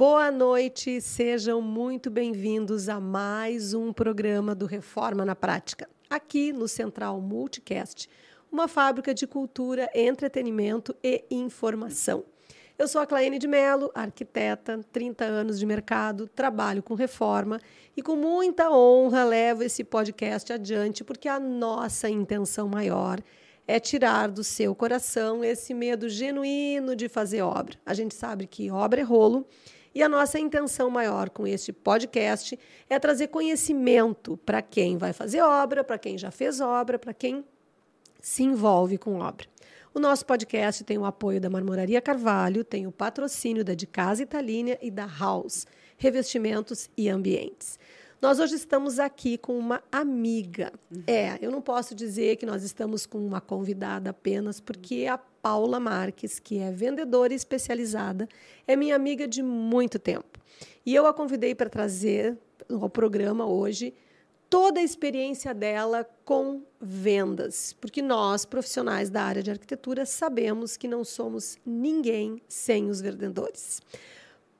Boa noite, sejam muito bem-vindos a mais um programa do Reforma na Prática, aqui no Central Multicast, uma fábrica de cultura, entretenimento e informação. Eu sou a Claine de Mello, arquiteta, 30 anos de mercado, trabalho com reforma e com muita honra levo esse podcast adiante porque a nossa intenção maior é tirar do seu coração esse medo genuíno de fazer obra. A gente sabe que obra é rolo e a nossa intenção maior com este podcast é trazer conhecimento para quem vai fazer obra, para quem já fez obra, para quem se envolve com obra. O nosso podcast tem o apoio da Marmoraria Carvalho, tem o patrocínio da De Casa Italínia e da House, revestimentos e ambientes. Nós hoje estamos aqui com uma amiga. Uhum. É, eu não posso dizer que nós estamos com uma convidada apenas, porque a Paula Marques, que é vendedora especializada, é minha amiga de muito tempo. E eu a convidei para trazer ao programa hoje toda a experiência dela com vendas, porque nós, profissionais da área de arquitetura, sabemos que não somos ninguém sem os vendedores.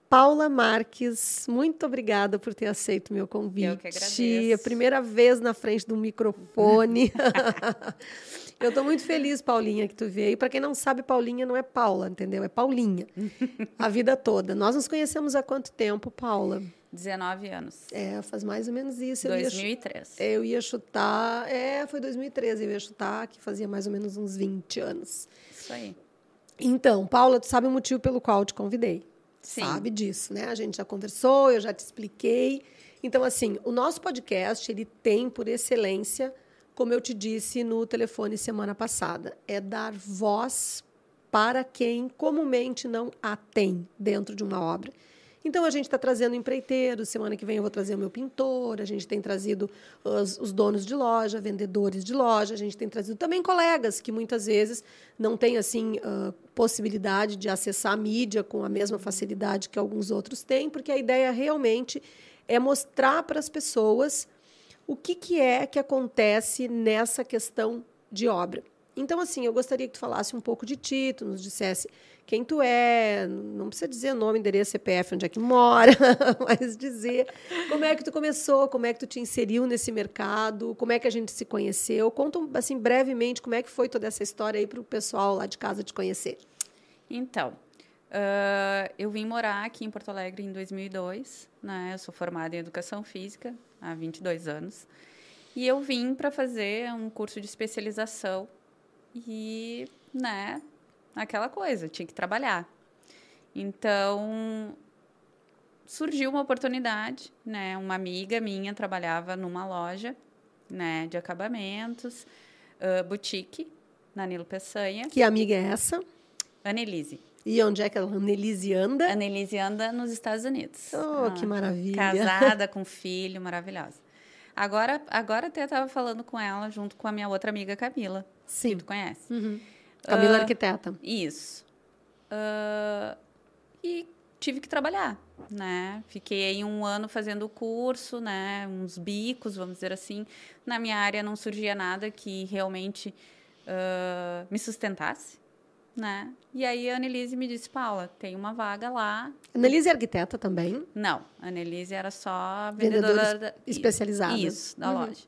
Paula Marques, muito obrigada por ter aceito meu convite. Eu que agradeço. A primeira vez na frente do microfone. Eu estou muito feliz, Paulinha, que tu veio. Para quem não sabe, Paulinha não é Paula, entendeu? É Paulinha. A vida toda. Nós nos conhecemos há quanto tempo, Paula? 19 anos. É, faz mais ou menos isso. Eu 2003. Ia, eu ia chutar. É, foi 2013. Eu ia chutar que fazia mais ou menos uns 20 anos. Isso aí. Então, Paula, tu sabe o motivo pelo qual eu te convidei? Sim. Sabe disso, né? A gente já conversou, eu já te expliquei. Então, assim, o nosso podcast, ele tem por excelência, como eu te disse no telefone semana passada, é dar voz para quem comumente não a tem dentro de uma obra. Então a gente está trazendo empreiteiros, semana que vem eu vou trazer o meu pintor, a gente tem trazido os, os, donos de loja, vendedores de loja, a gente tem trazido também colegas que muitas vezes não têm assim uh, possibilidade de acessar a mídia com a mesma facilidade que alguns outros têm, porque a ideia realmente é mostrar para as pessoas o que, que é que acontece nessa questão de obra. Então, assim, eu gostaria que tu falasse um pouco de ti, tu nos dissesse quem tu é, não precisa dizer nome, endereço, CPF, onde é que mora, mas dizer como é que tu começou, como é que tu te inseriu nesse mercado, como é que a gente se conheceu. Conta, assim, brevemente como é que foi toda essa história aí para o pessoal lá de casa te conhecer. Então, uh, eu vim morar aqui em Porto Alegre em 2002, né? Eu sou formada em Educação Física há 22 anos. E eu vim para fazer um curso de especialização e, né, aquela coisa, tinha que trabalhar. Então, surgiu uma oportunidade, né? Uma amiga minha trabalhava numa loja, né, de acabamentos, uh, boutique, na Nilo Peçanha. Que amiga é essa? Anelise. E onde é que a Anelise anda? Anelise anda nos Estados Unidos. Oh, ah, que maravilha. Casada, com filho, maravilhosa. Agora, agora até estava falando com ela, junto com a minha outra amiga Camila. Sim. Que tu conhece. Uhum. Camila uh, Arquiteta. Isso. Uh, e tive que trabalhar, né? Fiquei um ano fazendo o curso, né? Uns bicos, vamos dizer assim. Na minha área não surgia nada que realmente uh, me sustentasse, né? E aí a Annelise me disse, Paula, tem uma vaga lá. Annelise é arquiteta também? Não, a Annelise era só vendedora, vendedora especializada. Isso, da uhum. loja.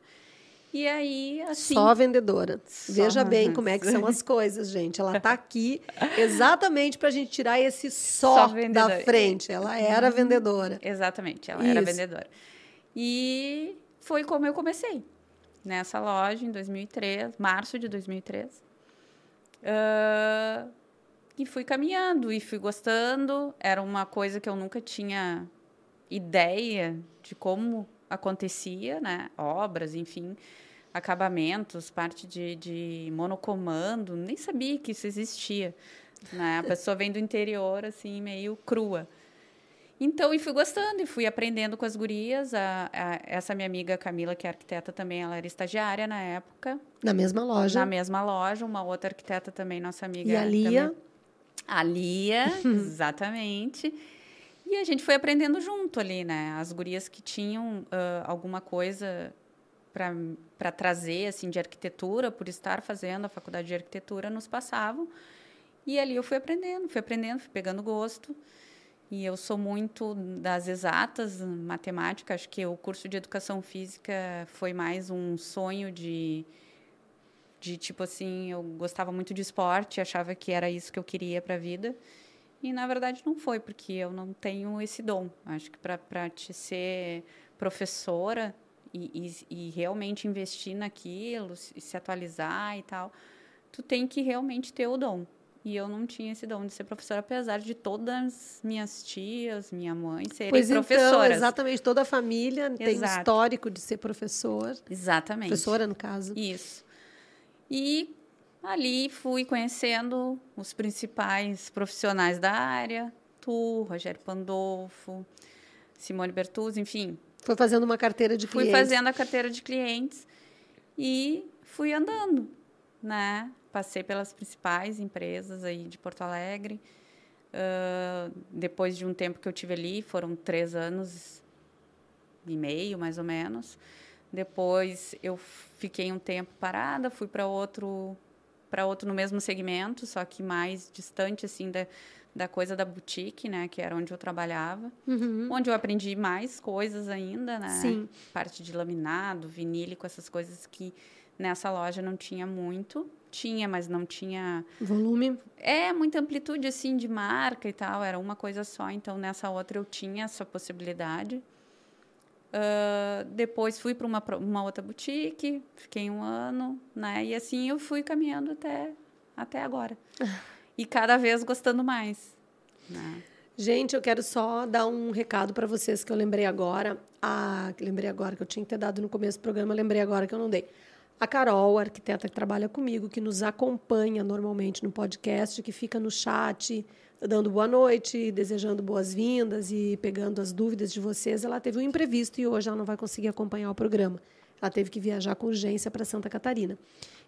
E aí, assim. Só vendedora. Só Veja bem como é que são as coisas, gente. Ela está aqui exatamente para a gente tirar esse só, só da frente. Ela era uhum. vendedora. Exatamente, ela Isso. era vendedora. E foi como eu comecei. Nessa loja, em 2003, março de 2003. Uh, e fui caminhando e fui gostando. Era uma coisa que eu nunca tinha ideia de como acontecia, né? Obras, enfim acabamentos, parte de, de monocomando, nem sabia que isso existia. Né? A pessoa vem do interior, assim, meio crua. Então, e fui gostando, e fui aprendendo com as gurias. A, a, essa minha amiga Camila, que é arquiteta também, ela era estagiária na época. Na mesma loja? Na mesma loja. Uma outra arquiteta também, nossa amiga. E a Lia? Também. A Lia, exatamente. E a gente foi aprendendo junto ali, né? As gurias que tinham uh, alguma coisa para trazer assim de arquitetura, por estar fazendo a faculdade de arquitetura, nos passavam. E ali eu fui aprendendo, fui aprendendo, fui pegando gosto. E eu sou muito das exatas, matemática. Acho que o curso de educação física foi mais um sonho de, de tipo assim, eu gostava muito de esporte, achava que era isso que eu queria para a vida. E na verdade não foi, porque eu não tenho esse dom. Acho que para te ser professora e, e, e realmente investir naquilo, se, atualizar e tal, tu tem que realmente ter o dom. E eu não tinha esse dom de ser professora, apesar de todas minhas tias, minha mãe serem pois então, professoras. Então, exatamente, toda a família Exato. tem histórico de ser professor. Exatamente. Professora, no caso. Isso. E ali fui conhecendo os principais profissionais da área, tu, Rogério Pandolfo, Simone Bertuzzi, enfim. Foi fazendo uma carteira de clientes. Fui fazendo a carteira de clientes e fui andando, né? Passei pelas principais empresas aí de Porto Alegre. Uh, depois de um tempo que eu tive ali, foram três anos e meio, mais ou menos. Depois eu fiquei um tempo parada, fui para outro para outro no mesmo segmento, só que mais distante assim da, da coisa da boutique, né, que era onde eu trabalhava, uhum. onde eu aprendi mais coisas ainda, né? Sim. Parte de laminado, vinílico, essas coisas que nessa loja não tinha muito. Tinha, mas não tinha volume. É muita amplitude assim de marca e tal, era uma coisa só, então nessa outra eu tinha essa possibilidade. Uh, depois fui para uma, uma outra boutique, fiquei um ano, né? E assim eu fui caminhando até, até agora. e cada vez gostando mais. Né? Gente, eu quero só dar um recado para vocês que eu lembrei agora. Ah, lembrei agora que eu tinha que ter dado no começo do programa, lembrei agora que eu não dei. A Carol, a arquiteta que trabalha comigo, que nos acompanha normalmente no podcast, que fica no chat, dando boa noite, desejando boas-vindas e pegando as dúvidas de vocês. Ela teve um imprevisto e hoje ela não vai conseguir acompanhar o programa. Ela teve que viajar com urgência para Santa Catarina.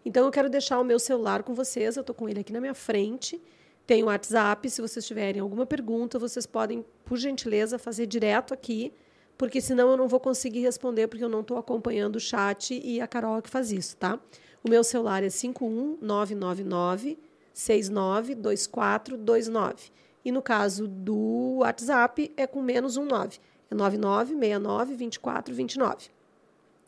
Então eu quero deixar o meu celular com vocês, eu estou com ele aqui na minha frente. Tem o WhatsApp, se vocês tiverem alguma pergunta, vocês podem, por gentileza, fazer direto aqui, porque senão eu não vou conseguir responder, porque eu não estou acompanhando o chat e a Carol é que faz isso, tá? O meu celular é 51999 692429. E no caso do WhatsApp é com menos um 9. É 99692429.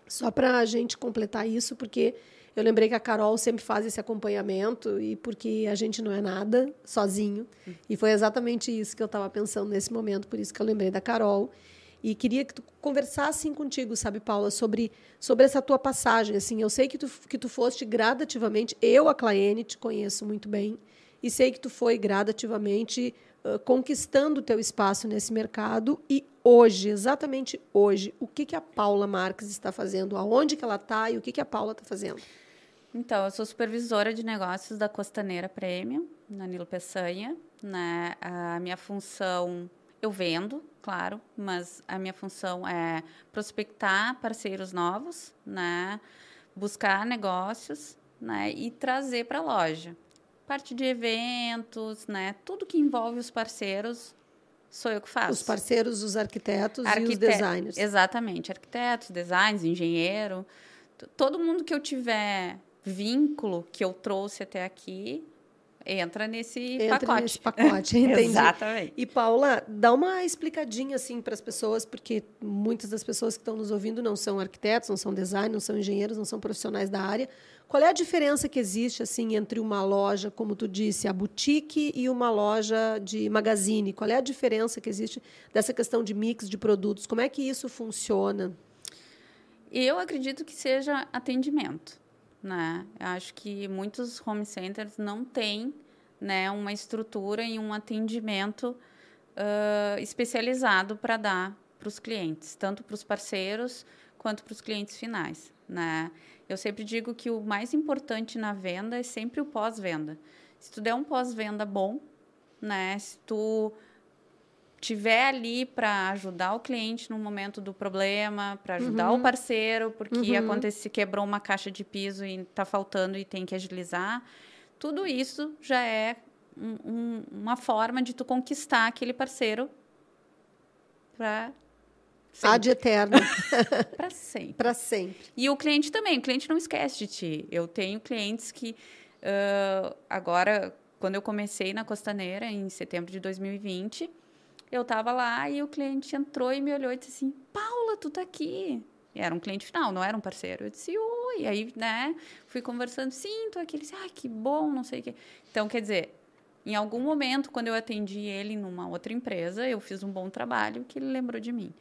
Só para a gente completar isso, porque eu lembrei que a Carol sempre faz esse acompanhamento e porque a gente não é nada sozinho. E foi exatamente isso que eu estava pensando nesse momento, por isso que eu lembrei da Carol. E queria que tu conversasse contigo, sabe, Paula, sobre, sobre essa tua passagem. Assim, eu sei que tu, que tu foste gradativamente, eu, a Claene, te conheço muito bem, e sei que tu foi gradativamente uh, conquistando o teu espaço nesse mercado. E hoje, exatamente hoje, o que, que a Paula Marques está fazendo? Aonde que ela está e o que, que a Paula está fazendo? Então, eu sou supervisora de negócios da Costaneira Premium, na Nilo Peçanha. Né? A minha função eu vendo, claro, mas a minha função é prospectar parceiros novos, né? Buscar negócios, né? E trazer para a loja. Parte de eventos, né? Tudo que envolve os parceiros sou eu que faço. Os parceiros, os arquitetos Arquite... e os designers. Exatamente, arquitetos, designers, engenheiro, todo mundo que eu tiver vínculo que eu trouxe até aqui, entra nesse entra pacote. nesse pacote, entendi. Exatamente. E Paula, dá uma explicadinha assim para as pessoas, porque muitas das pessoas que estão nos ouvindo não são arquitetos, não são designers, não são engenheiros, não são profissionais da área. Qual é a diferença que existe assim entre uma loja, como tu disse, a boutique e uma loja de magazine? Qual é a diferença que existe dessa questão de mix de produtos? Como é que isso funciona? Eu acredito que seja atendimento né? Acho que muitos home centers não têm né, uma estrutura e um atendimento uh, especializado para dar para os clientes, tanto para os parceiros quanto para os clientes finais. Né? Eu sempre digo que o mais importante na venda é sempre o pós-venda. Se tu der um pós-venda bom, né, se tu tiver ali para ajudar o cliente no momento do problema, para ajudar uhum. o parceiro, porque uhum. acontece quebrou uma caixa de piso e está faltando e tem que agilizar. Tudo isso já é um, um, uma forma de tu conquistar aquele parceiro para Ad eterno. para sempre. Para sempre. E o cliente também. O cliente não esquece de ti. Eu tenho clientes que uh, agora, quando eu comecei na Costaneira em setembro de 2020 eu estava lá e o cliente entrou e me olhou e disse assim: Paula, tu tá aqui. E era um cliente final, não era um parceiro. Eu disse, oi. Aí, né, fui conversando, sim, tô aqui. Ele disse, ah, que bom, não sei o quê. Então, quer dizer, em algum momento, quando eu atendi ele numa outra empresa, eu fiz um bom trabalho que ele lembrou de mim.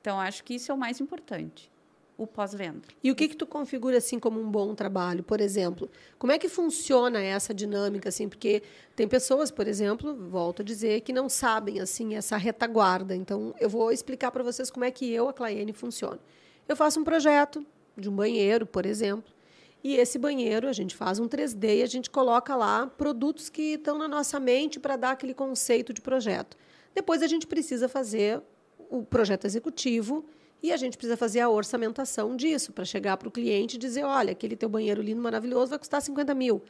Então, acho que isso é o mais importante o pós-venda. E o que que tu configura assim como um bom trabalho, por exemplo? Como é que funciona essa dinâmica assim? Porque tem pessoas, por exemplo, volto a dizer, que não sabem assim essa retaguarda. Então, eu vou explicar para vocês como é que eu, a Claiane, funciona. Eu faço um projeto de um banheiro, por exemplo, e esse banheiro a gente faz um 3D e a gente coloca lá produtos que estão na nossa mente para dar aquele conceito de projeto. Depois a gente precisa fazer o projeto executivo e a gente precisa fazer a orçamentação disso, para chegar para o cliente e dizer, olha, aquele teu banheiro lindo, maravilhoso, vai custar 50 mil.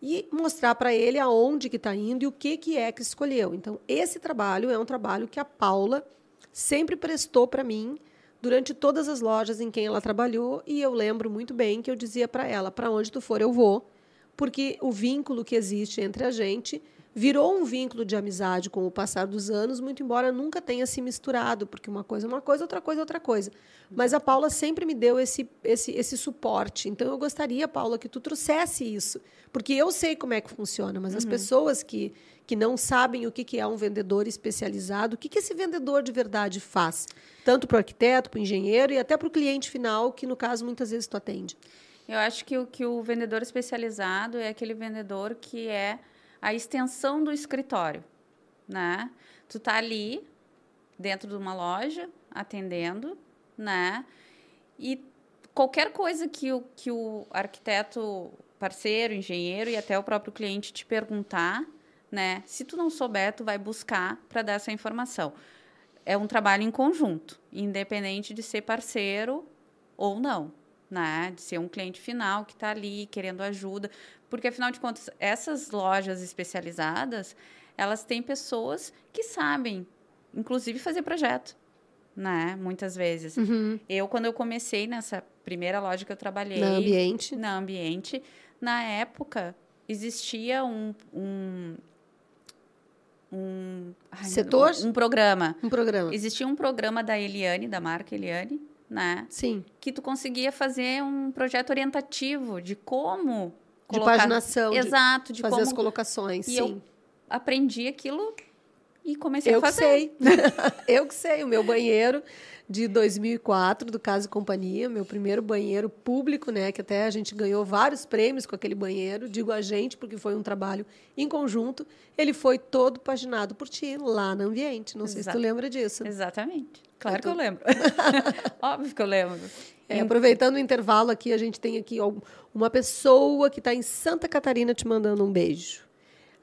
E mostrar para ele aonde que está indo e o que, que é que escolheu. Então, esse trabalho é um trabalho que a Paula sempre prestou para mim durante todas as lojas em quem ela trabalhou. E eu lembro muito bem que eu dizia para ela, para onde tu for eu vou, porque o vínculo que existe entre a gente virou um vínculo de amizade com o passar dos anos, muito embora nunca tenha se misturado, porque uma coisa é uma coisa, outra coisa é outra coisa. Mas a Paula sempre me deu esse, esse, esse suporte. Então eu gostaria, Paula, que tu trouxesse isso, porque eu sei como é que funciona, mas uhum. as pessoas que, que não sabem o que, que é um vendedor especializado, o que, que esse vendedor de verdade faz, tanto para o arquiteto, para o engenheiro e até para o cliente final, que no caso muitas vezes tu atende. Eu acho que o, que o vendedor especializado é aquele vendedor que é a extensão do escritório, né? Tu tá ali dentro de uma loja atendendo, né? E qualquer coisa que o, que o arquiteto parceiro, engenheiro e até o próprio cliente te perguntar, né? Se tu não souber, tu vai buscar para dar essa informação. É um trabalho em conjunto, independente de ser parceiro ou não, né? De ser um cliente final que está ali querendo ajuda, porque, afinal de contas, essas lojas especializadas, elas têm pessoas que sabem, inclusive, fazer projeto, né? Muitas vezes. Uhum. Eu, quando eu comecei nessa primeira loja que eu trabalhei... Na Ambiente. Na Ambiente. Na época, existia um... um um ai, setor um, um, programa um programa existia um programa da Eliane da marca Eliane né sim que tu conseguia fazer um projeto orientativo de como de paginação. Exato, de, de fazer como... as colocações. E sim. eu aprendi aquilo e comecei eu a fazer. Eu que sei. eu que sei. O meu banheiro de 2004, do Casa e Companhia, meu primeiro banheiro público, né? Que até a gente ganhou vários prêmios com aquele banheiro. Digo a gente, porque foi um trabalho em conjunto. Ele foi todo paginado por ti, lá no ambiente. Não Exato. sei se tu lembra disso. Exatamente. Claro que eu lembro. Óbvio que eu lembro. É, aproveitando o intervalo aqui, a gente tem aqui uma pessoa que está em Santa Catarina te mandando um beijo.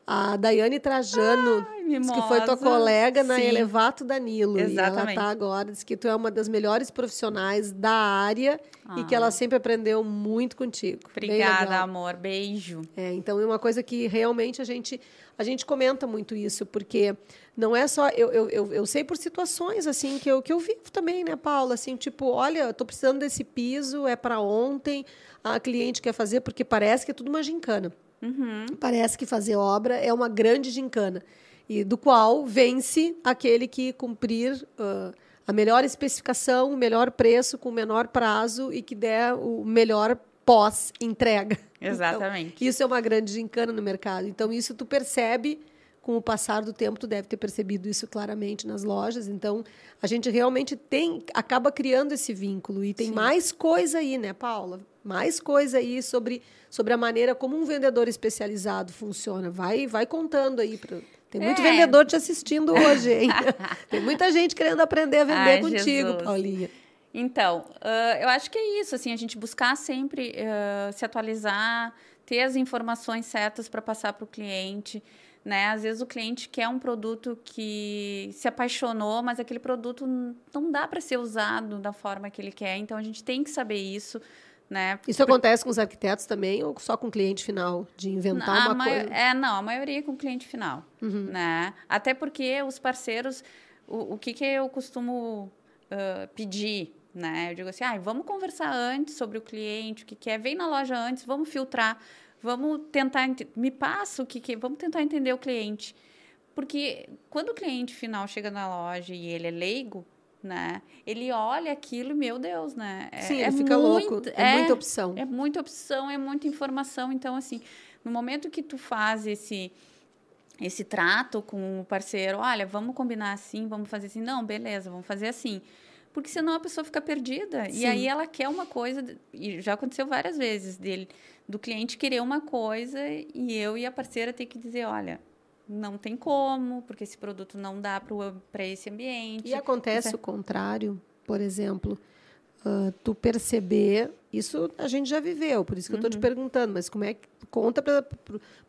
A Daiane Trajano, Ai, que foi tua colega na Sim. Elevato Danilo. Exatamente. E ela está agora, diz que tu é uma das melhores profissionais da área ah. e que ela ah. sempre aprendeu muito contigo. Obrigada, amor. Beijo. É, então é uma coisa que realmente a gente, a gente comenta muito isso, porque não é só. Eu, eu, eu, eu sei por situações assim que eu, que eu vivo também, né, Paula? Assim, tipo, olha, estou precisando desse piso, é para ontem, a cliente quer fazer, porque parece que é tudo uma gincana. Uhum. Parece que fazer obra é uma grande gincana, e do qual vence aquele que cumprir uh, a melhor especificação, o melhor preço, com o menor prazo e que der o melhor pós-entrega. Exatamente. Então, isso é uma grande gincana no mercado. Então, isso tu percebe com o passar do tempo, tu deve ter percebido isso claramente nas lojas. Então, a gente realmente tem, acaba criando esse vínculo. E tem Sim. mais coisa aí, né, Paula? Mais coisa aí sobre, sobre a maneira como um vendedor especializado funciona. Vai, vai contando aí para tem muito é. vendedor te assistindo hoje, hein? Tem muita gente querendo aprender a vender Ai, contigo, Jesus. Paulinha. Então, uh, eu acho que é isso, assim, a gente buscar sempre uh, se atualizar, ter as informações certas para passar para o cliente né? Às vezes o cliente quer um produto que se apaixonou, mas aquele produto não dá para ser usado da forma que ele quer. Então a gente tem que saber isso, né? Isso acontece com os arquitetos também ou só com o cliente final de inventar a uma coisa? É, não, a maioria é com o cliente final, uhum. né? Até porque os parceiros, o, o que que eu costumo uh, pedir, né? Eu digo assim, ah, vamos conversar antes sobre o cliente, o que quer, vem na loja antes, vamos filtrar Vamos tentar me passa o que, que vamos tentar entender o cliente, Porque quando o cliente final chega na loja e ele é leigo, né? Ele olha aquilo, meu Deus, né? É, Sim, ele é fica muito, louco. É, é, muita opção. É muita opção, é muita informação. Então, assim, no momento que tu faz esse esse trato com o parceiro, olha, vamos combinar assim, vamos fazer assim. Não, beleza, vamos fazer assim. Porque senão a pessoa fica perdida. Sim. E aí ela quer uma coisa, e já aconteceu várias vezes dele, do cliente querer uma coisa e eu e a parceira ter que dizer, olha, não tem como, porque esse produto não dá para esse ambiente. E acontece é o contrário, por exemplo, uh, tu perceber, isso a gente já viveu, por isso que uhum. eu estou te perguntando, mas como é que conta para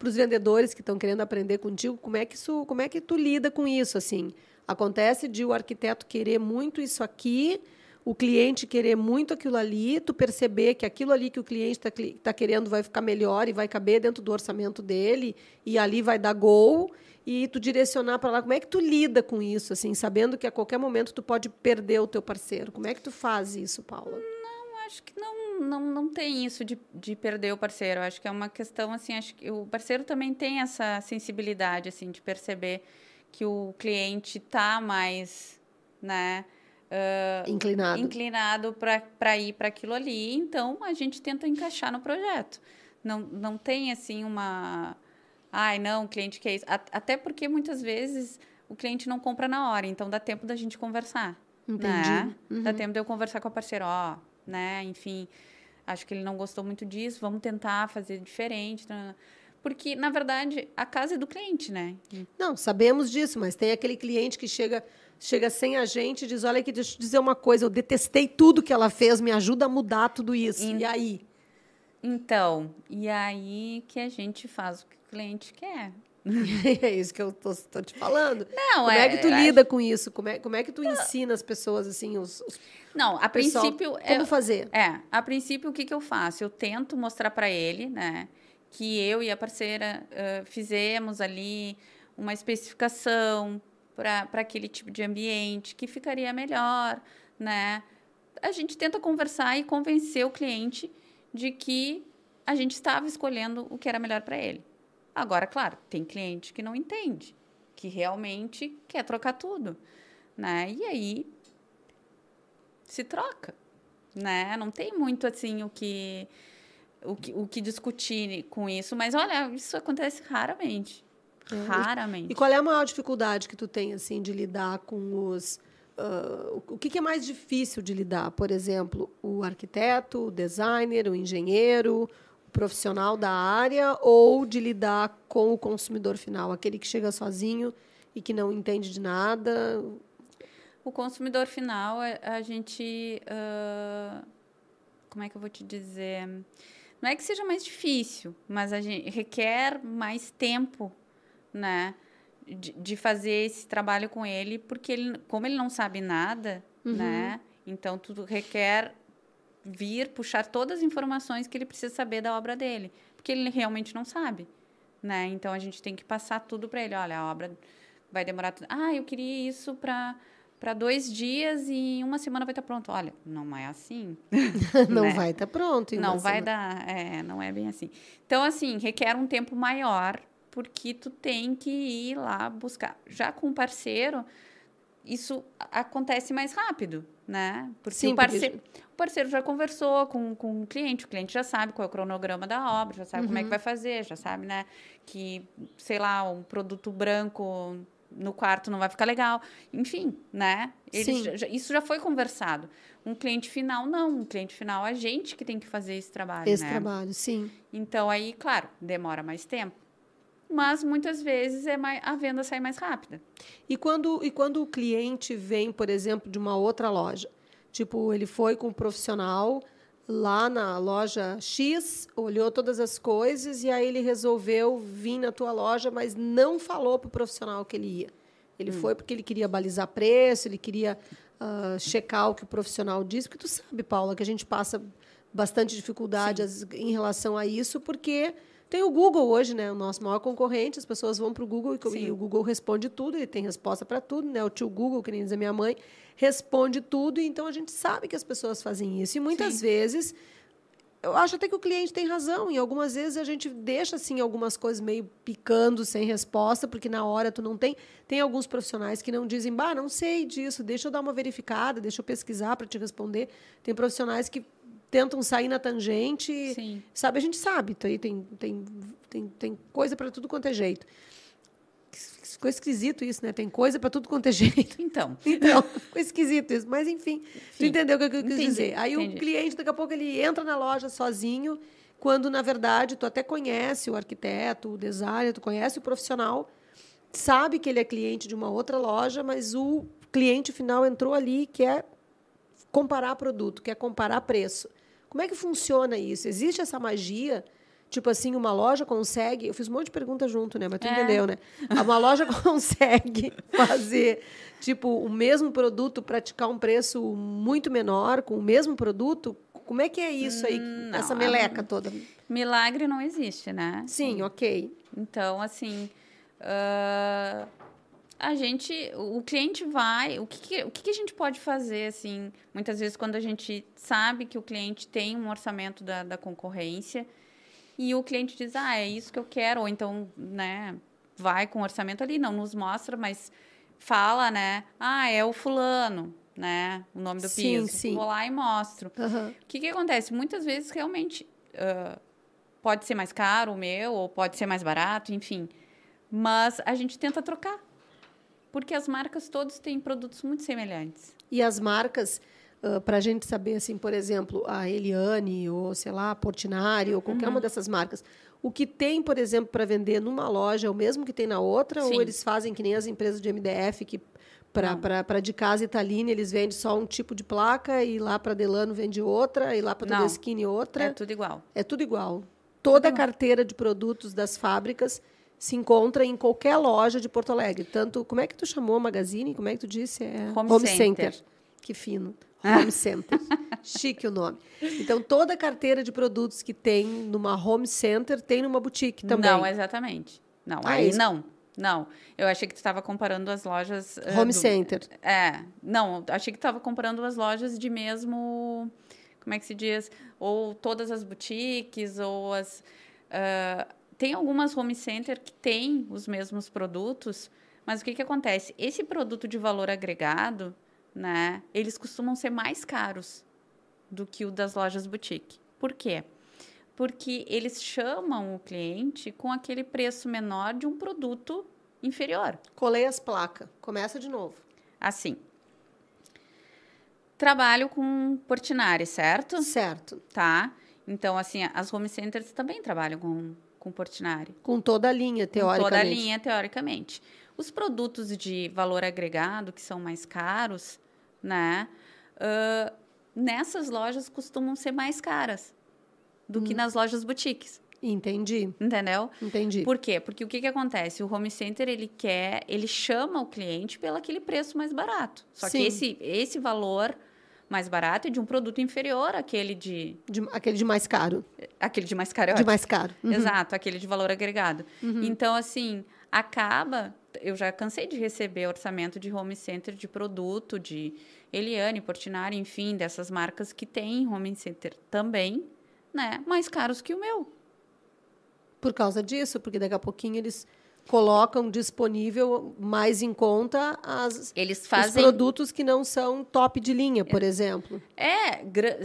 os vendedores que estão querendo aprender contigo, como é que isso, como é que tu lida com isso assim? Acontece de o arquiteto querer muito isso aqui, o cliente querer muito aquilo ali, tu perceber que aquilo ali que o cliente está tá querendo vai ficar melhor e vai caber dentro do orçamento dele e ali vai dar gol e tu direcionar para lá. Como é que tu lida com isso, assim, sabendo que a qualquer momento tu pode perder o teu parceiro? Como é que tu faz isso, Paula? Não, acho que não, não, não tem isso de, de perder o parceiro. Acho que é uma questão assim, acho que o parceiro também tem essa sensibilidade assim de perceber que o cliente está mais, né? Uh, inclinado, inclinado para ir para aquilo ali. Então, a gente tenta encaixar no projeto. Não, não tem, assim, uma... Ai, não, o cliente quer isso. Até porque, muitas vezes, o cliente não compra na hora. Então, dá tempo da gente conversar. Entendi. Né? Uhum. Dá tempo de eu conversar com a parceira. Ó, né? Enfim, acho que ele não gostou muito disso. Vamos tentar fazer diferente. Porque, na verdade, a casa é do cliente, né? Não, sabemos disso, mas tem aquele cliente que chega chega sem a gente e diz: Olha aqui, deixa eu te dizer uma coisa, eu detestei tudo que ela fez, me ajuda a mudar tudo isso. E, e aí? Então, e aí que a gente faz o que o cliente quer. é isso que eu estou te falando. Não, como é, é que tu lida acho... com isso? Como é, como é que tu ensina as pessoas assim, os, os Não, a pessoal, princípio como fazer? É, a princípio o que, que eu faço? Eu tento mostrar para ele, né, que eu e a parceira uh, fizemos ali uma especificação para aquele tipo de ambiente, que ficaria melhor, né? A gente tenta conversar e convencer o cliente de que a gente estava escolhendo o que era melhor para ele. Agora, claro, tem cliente que não entende, que realmente quer trocar tudo, né? E aí se troca, né? Não tem muito assim o que o que, o que discutir com isso, mas olha, isso acontece raramente. É. Raramente. E qual é a maior dificuldade que tu tem assim de lidar com os uh, o que, que é mais difícil de lidar? Por exemplo, o arquiteto, o designer, o engenheiro, o profissional da área ou de lidar com o consumidor final, aquele que chega sozinho e que não entende de nada? O consumidor final, a, gente. Uh, como é que eu vou te dizer? Não é que seja mais difícil, mas a gente requer mais tempo né? De, de, fazer esse trabalho com ele, porque ele, como ele não sabe nada, uhum. né? Então tudo requer vir puxar todas as informações que ele precisa saber da obra dele, porque ele realmente não sabe, né? Então a gente tem que passar tudo para ele. Olha, a obra vai demorar. Ah, eu queria isso para para dois dias e uma semana vai estar tá pronto. Olha, não é assim. não né? vai estar tá pronto. Não vai semana. dar, é, não é bem assim. Então, assim, requer um tempo maior porque tu tem que ir lá buscar. Já com o parceiro, isso acontece mais rápido, né? Porque, Sim, o, parceiro, porque... o parceiro já conversou com, com o cliente, o cliente já sabe qual é o cronograma da obra, já sabe uhum. como é que uhum. vai fazer, já sabe, né? Que, sei lá, um produto branco no quarto não vai ficar legal. Enfim, né? Já, isso já foi conversado. Um cliente final, não. Um cliente final, a gente que tem que fazer esse trabalho, esse né? trabalho, sim. Então, aí, claro, demora mais tempo mas muitas vezes é mais, a venda sai mais rápida. E quando, e quando o cliente vem, por exemplo, de uma outra loja, tipo, ele foi com um profissional lá na loja X, olhou todas as coisas e aí ele resolveu vir na tua loja, mas não falou para o profissional que ele ia. Ele hum. foi porque ele queria balizar preço, ele queria uh, checar o que o profissional disse, porque tu sabe, Paula, que a gente passa bastante dificuldade Sim. em relação a isso, porque tem o Google hoje, né? O nosso maior concorrente. As pessoas vão para o Google e, e, o Google responde tudo. Ele tem resposta para tudo, né? O tio Google, que nem diz a minha mãe, responde tudo. Então a gente sabe que as pessoas fazem isso. E muitas Sim. vezes eu acho até que o cliente tem razão. E algumas vezes a gente deixa assim algumas coisas meio picando sem resposta, porque na hora tu não tem. Tem alguns profissionais que não dizem, bah, não sei disso, deixa eu dar uma verificada, deixa eu pesquisar para te responder. Tem profissionais que tentam sair na tangente. Sim. Sabe, a gente sabe, tem, tem, tem, tem, tem coisa para tudo quanto é jeito. Ficou esquisito isso, né? Tem coisa para tudo quanto é jeito. Então. Então, ficou esquisito isso. Mas, enfim, tu entendeu o que eu quis Entendi, dizer. Aí entendi. o cliente, daqui a pouco, ele entra na loja sozinho, quando, na verdade, tu até conhece o arquiteto, o designer, tu conhece o profissional, sabe que ele é cliente de uma outra loja, mas o cliente final entrou ali e quer comparar produto, quer comparar preço. Como é que funciona isso? Existe essa magia? Tipo assim, uma loja consegue. Eu fiz um monte de perguntas junto, né? Mas tu É. entendeu, né? Uma loja consegue fazer, tipo, o mesmo produto, praticar um preço muito menor com o mesmo produto? Como é que é isso aí, Hum, não, essa é meleca toda? Milagre não existe, né? Sim, ok. Então, assim, ah, a gente, o cliente vai, o que, que- o que, que a gente pode fazer, assim, muitas vezes quando a gente sabe que o cliente tem um orçamento da, da concorrência e o cliente diz, ah, é isso que eu quero, ou então, né, vai com o orçamento ali, não nos mostra, mas fala, né, ah, é o fulano, né, o nome do Sim, piso. sim. Vou lá e mostro. Aham. O que, que acontece? Muitas vezes, realmente, ah, pode ser mais caro o meu, ou pode ser mais barato, enfim. Mas a gente tenta trocar. Porque as marcas todas têm produtos muito semelhantes. E as marcas, para a gente saber, assim, por exemplo, a Eliane, ou sei lá, a Portinari, ou qualquer Uhum. uma dessas marcas, o que tem, por exemplo, para vender numa loja é o mesmo que tem na outra? Sim. Ou eles fazem que nem as empresas de MDF, que para de casa Italina eles vendem só um tipo de placa, e lá para Delano vende outra, e lá para Não. Todeschini outra? É tudo igual. É tudo igual. Toda a igual. carteira de produtos das fábricas se encontra em qualquer loja de Porto Alegre. Tanto, como é que tu chamou a Magazine? Como é que tu disse? É Home Center. Que fino. Home Center. Chique o nome. Então, toda a carteira de produtos que tem numa Home Center tem numa boutique também. Não, exatamente. Não, Ah, aí isso- não. Não. Eu achei que tu estava comparando as lojas. ah, Home do- Center. É. Não, achei que tu estava comparando as lojas de mesmo. Como é que se diz? Ou todas as boutiques, ou as. ah, tem algumas home center que têm os mesmos produtos, mas o que, que acontece? Esse produto de valor agregado, né? Eles costumam ser mais caros do que o das lojas boutique. Por quê? Porque eles chamam o cliente com aquele preço menor de um produto inferior. Colei as placas. Começa de novo. Assim. Trabalho com Portinari, certo? Certo. Tá. Então, assim, as home centers também trabalham com, com Portinari. Com toda a linha, Com teoricamente. toda a linha, teoricamente. Os produtos de valor agregado, que são mais caros, né? ãh, nessas lojas costumam ser mais caras do Hum. que nas lojas boutiques, Entendi. entendeu? Entendi. Por quê? Porque o que, que acontece? O home center, ele quer, ele chama o cliente pelo aquele preço mais barato. Só Sim. que esse, esse valor mais barato é de um produto inferior àquele de, De- aquele de mais caro. aquele de mais caro. é De mais caro. Uhum. Exato, aquele de valor agregado. Então, assim, acaba. Eu já cansei de receber orçamento de home center de produto, de Eliane, Portinari, enfim, dessas marcas que têm home center também, né? Mais caros que o meu. Por causa disso, porque daqui a pouquinho eles colocam disponível mais em conta as, Eles os fazem. produtos que não são top de linha, por exemplo. É,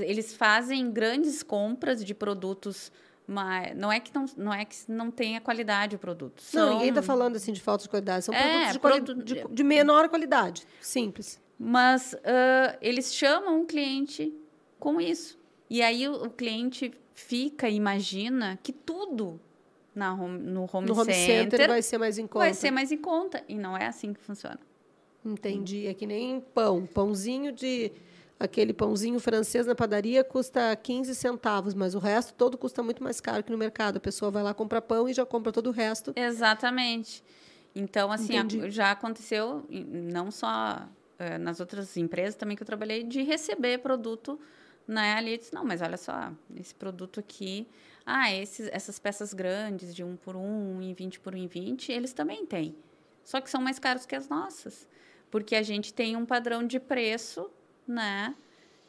eles fazem grandes compras de produtos. Mas não é que não, não é que não tenha qualidade o produto. Não, São- ninguém está falando assim de falta de qualidade. São É, produtos de, produ- de- de menor qualidade. Simples. Mas ah, eles chamam o cliente com isso. E aí o, o cliente fica, imagina que tudo na home- no home, No home center, center vai ser mais em conta. vai ser mais em conta. E não é assim que funciona. Entendi. É que nem pão. Pãozinho de. Aquele pãozinho francês na padaria custa 15 centavos, mas o resto todo custa muito mais caro que no mercado. A pessoa vai lá, compra pão e já compra todo o resto. Exatamente. Então, assim, a- já aconteceu, não só eh, nas outras empresas também que eu trabalhei, de receber produto né, ali. Eu disse, não, mas olha só, esse produto aqui, ah, esses, essas peças grandes de um por um, um em 20 por um em 20, eles também têm. Só que são mais caros que as nossas. Porque a gente tem um padrão de preço, né,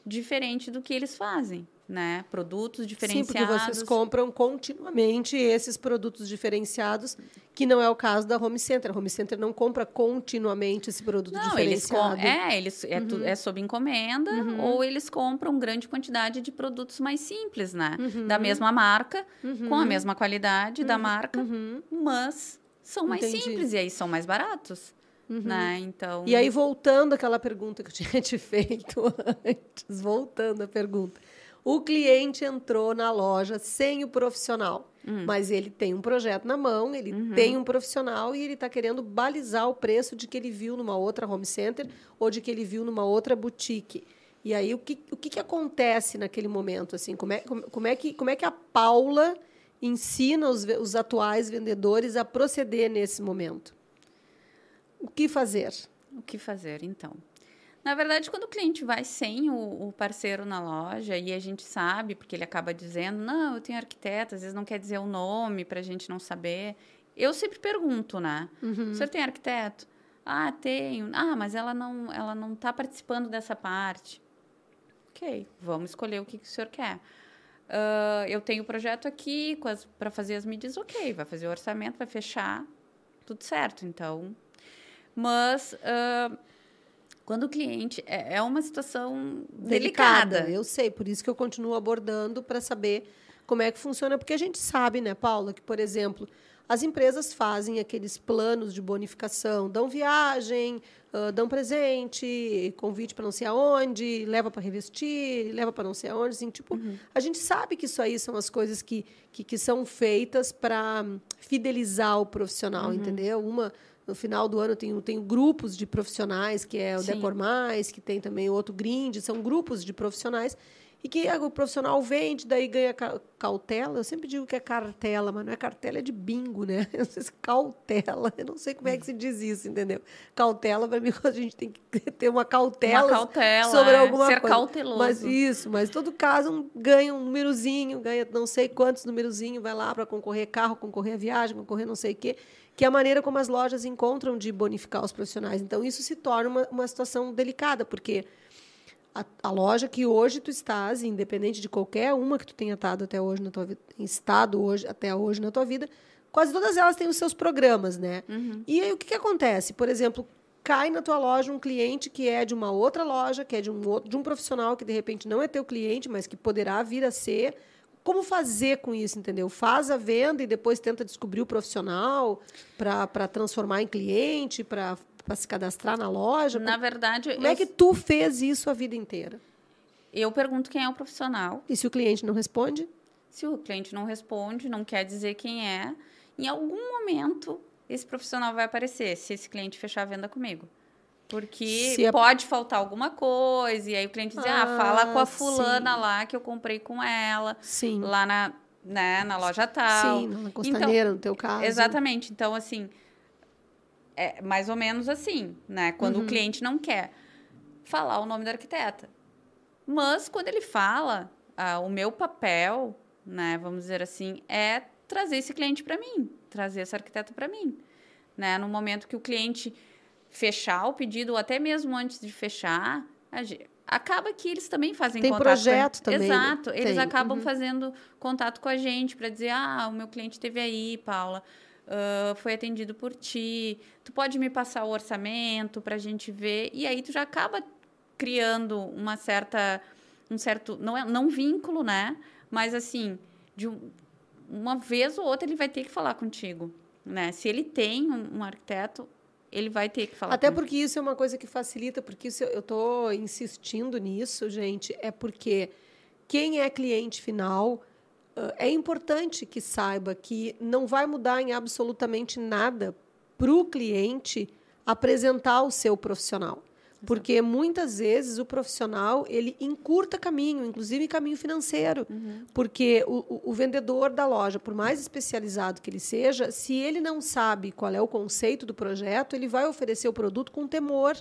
diferente do que eles fazem. Né? Produtos diferenciados. Sim, porque vocês compram continuamente esses produtos diferenciados, que não é o caso da Home Center. A Home Center não compra continuamente esse produto não, diferenciado. Eles é, eles é, uhum. é sob encomenda uhum. ou eles compram grande quantidade de produtos mais simples, né? Uhum. Da mesma marca, com a uhum. mesma qualidade da uhum. marca, uhum. mas são mais Entendi. simples e aí são mais baratos. Né? Então... E aí, voltando àquela pergunta que eu tinha te feito antes, voltando à pergunta. O cliente entrou na loja sem o profissional, uhum. mas ele tem um projeto na mão, ele uhum. tem um profissional e ele está querendo balizar o preço de que ele viu numa outra home center ou de que ele viu numa outra boutique. E aí, o que, o que, que acontece naquele momento? Assim, como, é, como, como, é que, como é que a Paula ensina os, os atuais vendedores a proceder nesse momento? O que fazer? O que fazer, então? Na verdade, quando o cliente vai sem o, o, parceiro na loja e a gente sabe, porque ele acaba dizendo, não, eu tenho arquiteto, às vezes não quer dizer o nome para a gente não saber. Eu sempre pergunto, né? Uhum. O senhor tem arquiteto? Ah, tenho. Ah, mas ela não ela não está participando dessa parte. Ok, vamos escolher o que, que o senhor quer. Uh, eu tenho o projeto aqui para fazer as medidas, ok, vai fazer o orçamento, vai fechar, tudo certo. Então, mas uh, quando o cliente. É, é uma situação delicada. delicada. Eu sei, por isso que eu continuo abordando para saber como é que funciona, porque a gente sabe, né, Paula, que, por exemplo, as empresas fazem aqueles planos de bonificação, dão viagem, uh, dão presente, convite para não sei aonde, leva para revestir, leva para não sei aonde, assim, tipo, uhum. a gente sabe que isso aí são as coisas que, que, que são feitas para fidelizar o profissional, uhum. entendeu? Uma no final do ano tem, tem grupos de profissionais, que é o Sim. Decor Mais, que tem também o outro Grind, são grupos de profissionais e que o profissional vende, daí ganha cautela. Eu sempre digo que é cartela, mas não é cartela, é de bingo, né? Eu sei se cautela, eu não sei como é que se diz isso, entendeu? Cautela, para mim, a gente tem que ter uma cautela, uma cautela sobre é, alguma ser coisa. cauteloso. Mas isso, mas em todo caso, um, ganha um númerozinho, ganha não sei quantos númerozinho, vai lá para concorrer carro, concorrer a viagem, concorrer não sei o quê que é a maneira como as lojas encontram de bonificar os profissionais. Então, isso se torna uma, uma situação delicada, porque a, a, loja que hoje tu estás, independente de qualquer uma que tu tenha estado até hoje na tua vida, estado hoje até hoje na tua vida, quase todas elas têm os seus programas, né? Uhum. E aí o que, que acontece? Por exemplo, cai na tua loja um cliente que é de uma outra loja, que é de um outro, de um profissional que de repente não é teu cliente, mas que poderá vir a ser. Como fazer com isso, entendeu? Faz a venda e depois tenta descobrir o profissional para transformar em cliente, para se cadastrar na loja? Na verdade, como é eu... é que tu fez isso a vida inteira? Eu pergunto quem é o profissional. E se o cliente não responde? Se o cliente não responde, não quer dizer quem é, em algum momento esse profissional vai aparecer, se esse cliente fechar a venda comigo. Porque se pode faltar alguma coisa, e aí o cliente diz, ah, ah fala com a fulana sim. lá que eu comprei com ela. Sim. Lá na, né, na loja tal. Sim, na costaneira, então, no teu caso. Exatamente. Então, assim, é mais ou menos assim, né? Quando uhum. o cliente não quer falar o nome da arquiteta. Mas quando ele fala, ah, o meu papel, né, vamos dizer assim, é trazer esse cliente para mim, trazer essa arquiteta para mim, né? No momento que o cliente fechar o pedido ou até mesmo antes de fechar, acaba que eles também fazem Tem contato. projeto com... também. Né? Exato, eles Tem. acabam uhum. fazendo contato com a gente para dizer, ah, o meu cliente esteve aí, Paula uh, foi atendido por ti, tu pode me passar o orçamento para a gente ver, e aí tu já acaba criando uma certa, um certo, não é, não vínculo, né? Mas assim, de um, uma vez ou outra ele vai ter que falar contigo, né? Se ele tem um, um arquiteto, ele vai ter que falar. Até porque isso é uma coisa que facilita, porque isso, eu estou insistindo nisso, gente, é porque quem é cliente final é importante que saiba que não vai mudar em absolutamente nada para o cliente apresentar o seu profissional. Porque muitas vezes o profissional ele encurta caminho, inclusive caminho financeiro. Uhum. Porque o, o, vendedor da loja, por mais especializado que ele seja, se ele não sabe qual é o conceito do projeto, ele vai oferecer o produto com temor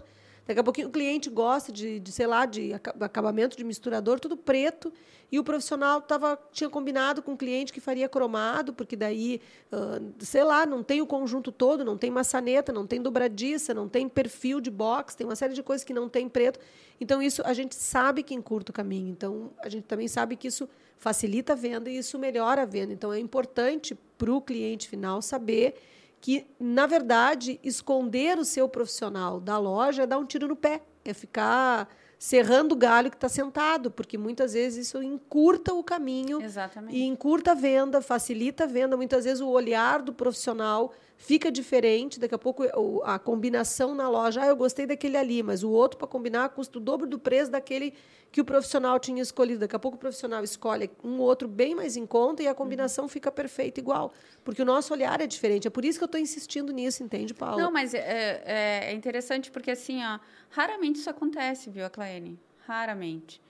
Daqui a pouquinho o cliente gosta de, de sei lá, de acabamento de misturador, tudo preto, e o profissional tava, tinha combinado com o cliente que faria cromado, porque daí, uh, sei lá, não tem o conjunto todo, não tem maçaneta, não tem dobradiça, não tem perfil de box, tem uma série de coisas que não tem preto. Então, isso a gente sabe que encurta o caminho. Então, a gente também sabe que isso facilita a venda e isso melhora a venda. Então, é importante para o cliente final saber que, na verdade, esconder o seu profissional da loja é dar um tiro no pé, é ficar serrando o galho que está sentado, porque muitas vezes isso encurta o caminho Exatamente. e encurta a venda, facilita a venda. Muitas vezes o olhar do profissional fica diferente. Daqui a pouco a combinação na loja, ah, eu gostei daquele ali, mas o outro para combinar custa o dobro do preço daquele que o profissional tinha escolhido. Daqui a pouco o profissional escolhe um outro bem mais em conta e a combinação uhum. fica perfeita igual. Porque o nosso olhar é diferente. É por isso que eu estou insistindo nisso, entende, Paula? Não, mas é, é, é interessante porque, assim, ó, raramente isso acontece, viu, Claine? Raramente.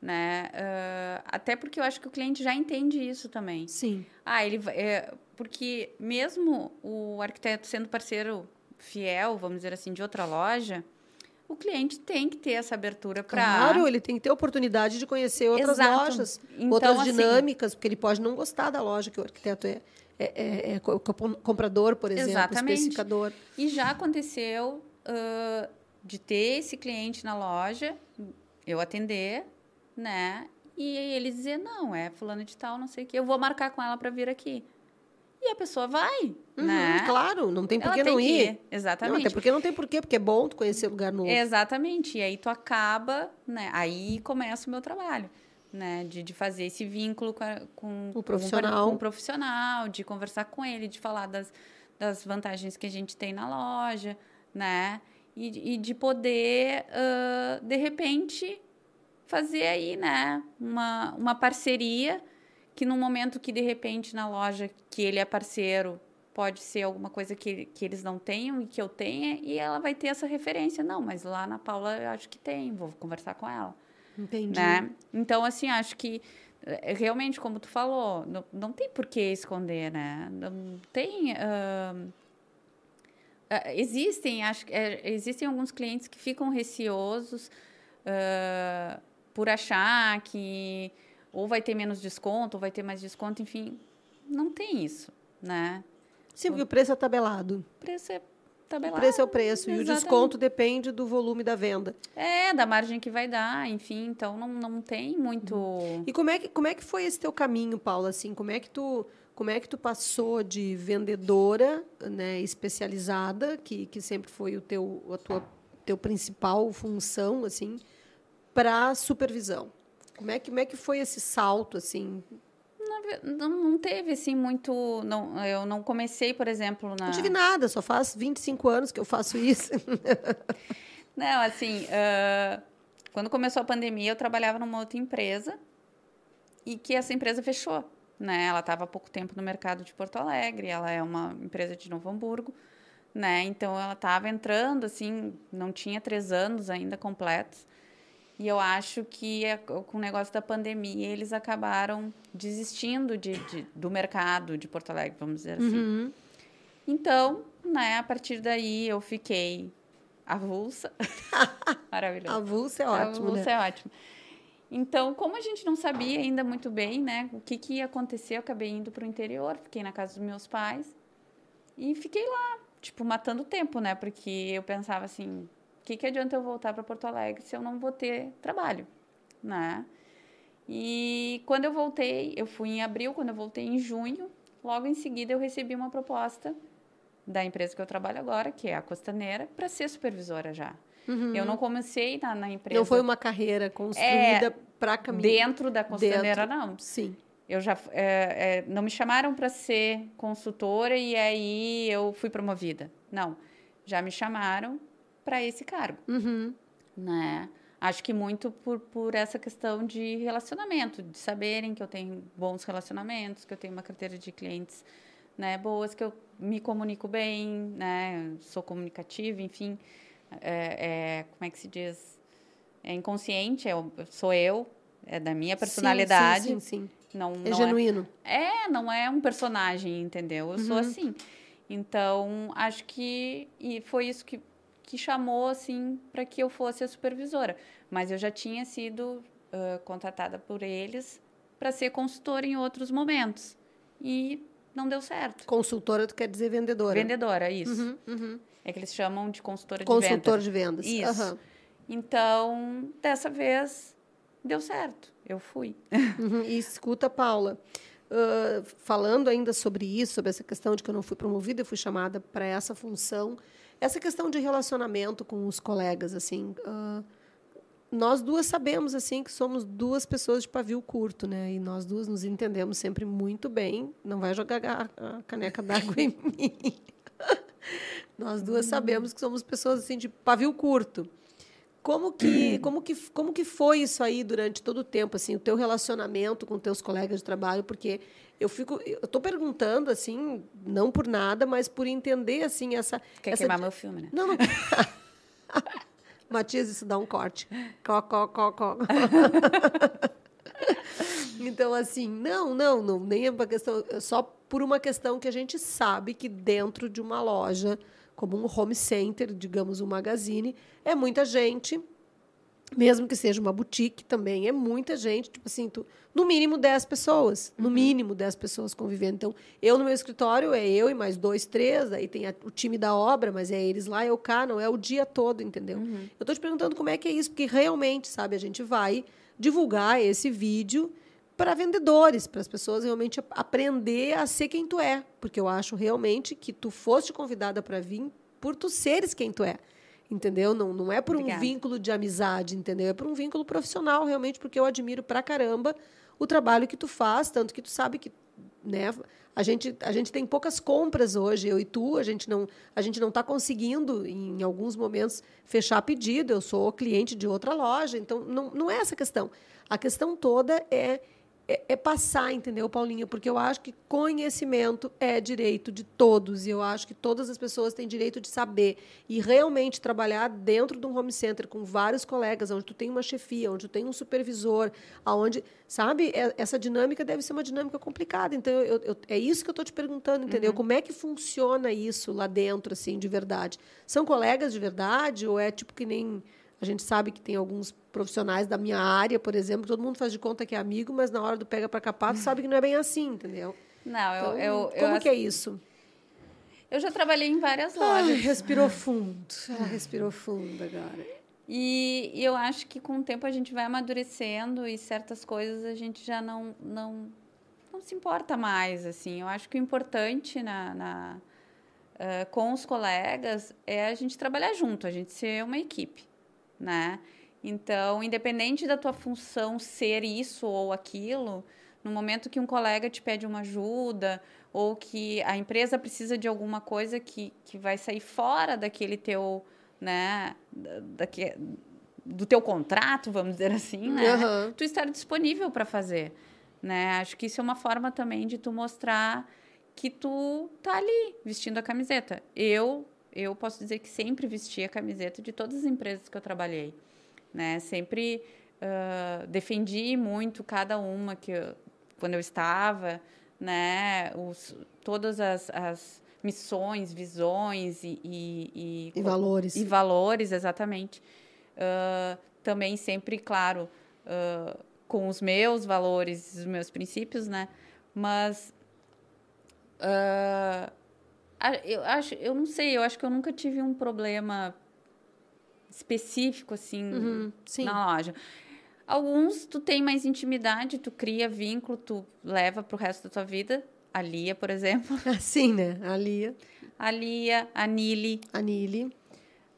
Né? Uh, até porque eu acho que o cliente já entende isso também. Sim. Ah, ele é, porque mesmo o arquiteto sendo parceiro fiel, vamos dizer assim, de outra loja, o cliente tem que ter essa abertura para. Claro, ele tem que ter oportunidade de conhecer outras Exato. lojas, então, outras assim, dinâmicas, porque ele pode não gostar da loja que o arquiteto é, é, é, é comprador, por exemplo, Exatamente. especificador. E já aconteceu uh, de ter esse cliente na loja, eu atender, né? E ele dizer, não, é fulano de tal, não sei o quê, eu vou marcar com ela para vir aqui. E a pessoa vai, uhum, né? Claro, não tem por que não ir. ir. Exatamente. Não, até porque não tem por quê, porque é bom tu conhecer lugar novo. Exatamente. E aí tu acaba, né? Aí começa o meu trabalho, né? De, de fazer esse vínculo com, a, com o profissional. Com, com o profissional, de conversar com ele, de falar das, das vantagens que a gente tem na loja, né? E, e de poder, uh, de repente, fazer aí, né? Uma, uma parceria que no momento que de repente na loja que ele é parceiro pode ser alguma coisa que, que eles não tenham e que eu tenha e ela vai ter essa referência. Não mas lá na Paula eu acho que tem vou conversar com ela. Entendi. Né? então assim acho que eh, realmente como tu falou não, não tem por que esconder né? Não tem uh, existem acho é, existem alguns clientes que ficam receosos uh, por achar que ou vai ter menos desconto, ou vai ter mais desconto, enfim, não tem isso, né? Sim, porque o preço é tabelado. O preço é tabelado. O preço é o preço, exatamente. e o desconto depende do volume da venda. É, da margem que vai dar, enfim, então não, não tem muito... E como é, que, como é que foi esse teu caminho, Paula, assim, como é que tu... Como é que tu passou de vendedora, né, especializada, que, que sempre foi o teu a tua teu principal função, assim, para supervisão? Como é que, como é que foi esse salto, assim? Não, não teve, assim, muito... Não, eu não comecei, por exemplo, na... Não tive nada, só faz 25 anos que eu faço isso. não, assim, uh, quando começou a pandemia, eu trabalhava numa outra empresa e que essa empresa fechou, né? Ela estava há pouco tempo no mercado de Porto Alegre, ela é uma empresa de Novo Hamburgo, né? Então, ela estava entrando, assim, não tinha três anos ainda completos. E eu acho que com o negócio da pandemia eles acabaram desistindo de, de, do mercado de Porto Alegre, vamos dizer assim. Uhum. Então, né, a partir daí eu fiquei avulsa. Maravilhoso. Avulsa é ótimo. Avulsa né? é ótimo. Então, como a gente não sabia ainda muito bem, né, o que, que ia acontecer, eu acabei indo para o interior, fiquei na casa dos meus pais e fiquei lá, tipo, matando tempo, né, porque eu pensava assim, que, que adianta eu voltar para Porto Alegre se eu não vou ter trabalho, né? E quando eu voltei, eu fui em abril, quando eu voltei em junho, logo em seguida eu recebi uma proposta da empresa que eu trabalho agora, que é a Costaneira, para ser supervisora já. Uhum. Eu não comecei na, na, empresa. Não foi uma carreira construída é, para caminhar. Dentro da Costaneira, dentro, não. Sim. Eu já é, é, não me chamaram para ser consultora e aí eu fui promovida. Não. Já me chamaram para esse cargo, uhum. né? Acho que muito por, por essa questão de relacionamento, de saberem que eu tenho bons relacionamentos, que eu tenho uma carteira de clientes né, boas, que eu me comunico bem, né, sou comunicativa, enfim, é, é, como é que se diz? É inconsciente, é, sou eu, é da minha personalidade. Sim, sim, sim. Não, é não genuíno. É, é, não é um personagem, entendeu? Eu uhum. sou assim. Então, acho que e foi isso que que chamou assim para que eu fosse a supervisora. Mas eu já tinha sido uh, contratada por eles para ser consultora em outros momentos. E não deu certo. Consultora, tu quer dizer vendedora? Vendedora, isso. Uhum, uhum. É que eles chamam de consultora Consultor de vendas. de vendas. Isso. Uhum. Então, dessa vez, deu certo. Eu fui. Uhum. E escuta, Paula, uh, falando ainda sobre isso, sobre essa questão de que eu não fui promovida, eu fui chamada para essa função, essa questão de relacionamento com os colegas, assim, uh, nós duas sabemos assim que somos duas pessoas de pavio curto, né? E nós duas nos entendemos sempre muito bem. Não vai jogar a caneca d'água em mim. nós duas sabemos que somos pessoas assim de pavio curto. Como que, como que, como que foi isso aí durante todo o tempo, assim, o teu relacionamento com teus colegas de trabalho? Porque eu fico, eu estou perguntando assim, não por nada, mas por entender assim essa. Quer essa... queimar meu filme, né? Não, não. Matias, isso dá um corte. Có, có, có, có. então, assim, não, não, não, nem é uma questão, é só por uma questão que a gente sabe que dentro de uma loja, como um home center, digamos, um magazine, é muita gente, mesmo que seja uma boutique também, é muita gente, tipo assim, tu, no mínimo 10 pessoas, no uhum. mínimo 10 pessoas convivendo. Então, eu no meu escritório é eu e mais dois, três, aí tem a, o time da obra, mas é eles lá, eu cá, não é o dia todo, entendeu? Uhum. Eu estou te perguntando como é que é isso, porque realmente, sabe, a gente vai divulgar esse vídeo para vendedores, para as pessoas realmente aprender a ser quem tu é, porque eu acho realmente que tu foste convidada para vir por tu seres quem tu é entendeu? Não, não é por Obrigada. um vínculo de amizade, entendeu? É por um vínculo profissional, realmente, porque eu admiro pra caramba o trabalho que tu faz, tanto que tu sabe que, né, a gente, a gente tem poucas compras hoje, eu e tu, a gente não a gente não está conseguindo, em alguns momentos, fechar pedido, eu sou cliente de outra loja, então não, não é essa a questão. A questão toda é é, é, passar, entendeu, Paulinha? Porque eu acho que conhecimento é direito de todos e eu acho que todas as pessoas têm direito de saber e realmente trabalhar dentro de um home center com vários colegas, onde tu tem uma chefia, onde tu tem um supervisor, aonde, sabe, é, essa dinâmica deve ser uma dinâmica complicada. Então eu, eu, é isso que eu estou te perguntando, entendeu? Uhum. Como é que funciona isso lá dentro, assim, de verdade? São colegas de verdade ou é tipo que nem a gente sabe que tem alguns profissionais da minha área, por exemplo, todo mundo faz de conta que é amigo, mas na hora do pega para capar, tu sabe que não é bem assim, entendeu? Não, eu, então, eu como eu, que é isso? Eu já trabalhei em várias lojas. Ai, respirou fundo. Ela respirou fundo agora. E, e, eu acho que com o tempo a gente vai amadurecendo e certas coisas a gente já não não, não se importa mais assim. Eu acho que o importante na, na uh, com os colegas é a gente trabalhar junto, a gente ser uma equipe né? Então, independente da tua função ser isso ou aquilo, no momento que um colega te pede uma ajuda ou que a empresa precisa de alguma coisa que, que vai sair fora daquele teu, né, daqui, do teu contrato, vamos dizer assim, né? Uhum. Tu estar disponível para fazer, né? Acho que isso é uma forma também de tu mostrar que tu tá ali vestindo a camiseta. Eu eu posso dizer que sempre vesti a camiseta de todas as empresas que eu trabalhei, né? Sempre uh, defendi muito cada uma que eu, quando eu estava, né? Os, todas as, as missões, visões e, e, e, e valores. E valores, exatamente. Uh, também sempre, claro, uh, com os meus valores, os meus princípios, né? Mas uh, eu acho, eu não sei, eu acho que eu nunca tive um problema específico assim uhum, na loja. Alguns tu tem mais intimidade, tu cria vínculo, tu leva para o resto da tua vida. A Lia, por exemplo. Sim, né? A Lia. A Lia, a Nili. A Nili.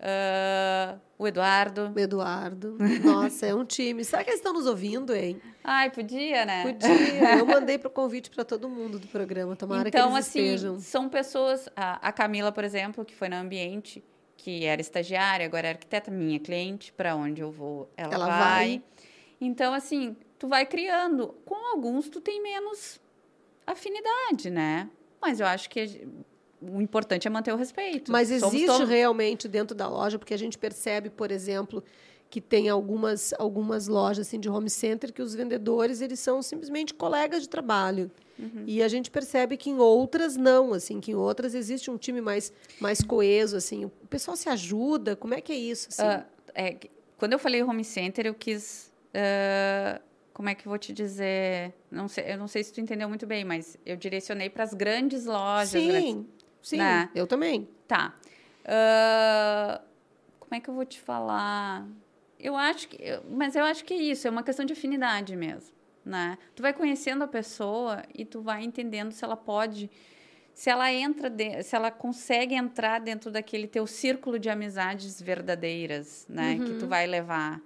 Uh, o Eduardo. O Eduardo. Nossa, é um time. Será que eles estão nos ouvindo, hein? Ai, podia, né? Podia. Eu mandei para o convite para todo mundo do programa. Tomara então, que eles assim, estejam. São pessoas. A, a Camila, por exemplo, que foi na Ambiente, que era estagiária, agora é arquiteta, minha cliente, para onde eu vou, ela, ela vai. vai. Então, assim, tu vai criando. Com alguns, tu tem menos afinidade, né? Mas eu acho que o importante é manter o respeito. Mas existe todos... realmente dentro da loja, porque a gente percebe, por exemplo, que tem algumas, algumas lojas assim, de home center que os vendedores eles são simplesmente colegas de trabalho. Uhum. E a gente percebe que em outras não, assim, que em outras existe um time mais, mais coeso, assim. O pessoal se ajuda, como é que é isso? Assim? Uh, é, quando eu falei home center, eu quis... Uh, como é que eu vou te dizer? Não sei, eu não sei se tu entendeu muito bem, mas eu direcionei para as grandes lojas. Sim, grandes, sim, né? eu também. Tá. Uh, como é que eu vou te falar? Eu acho que, mas eu acho que é isso, é uma questão de afinidade mesmo, né? Tu vai conhecendo a pessoa e tu vai entendendo se ela pode, se ela entra, de, se ela consegue entrar dentro daquele teu círculo de amizades verdadeiras, né? Uhum. Que tu uhum. vai levar.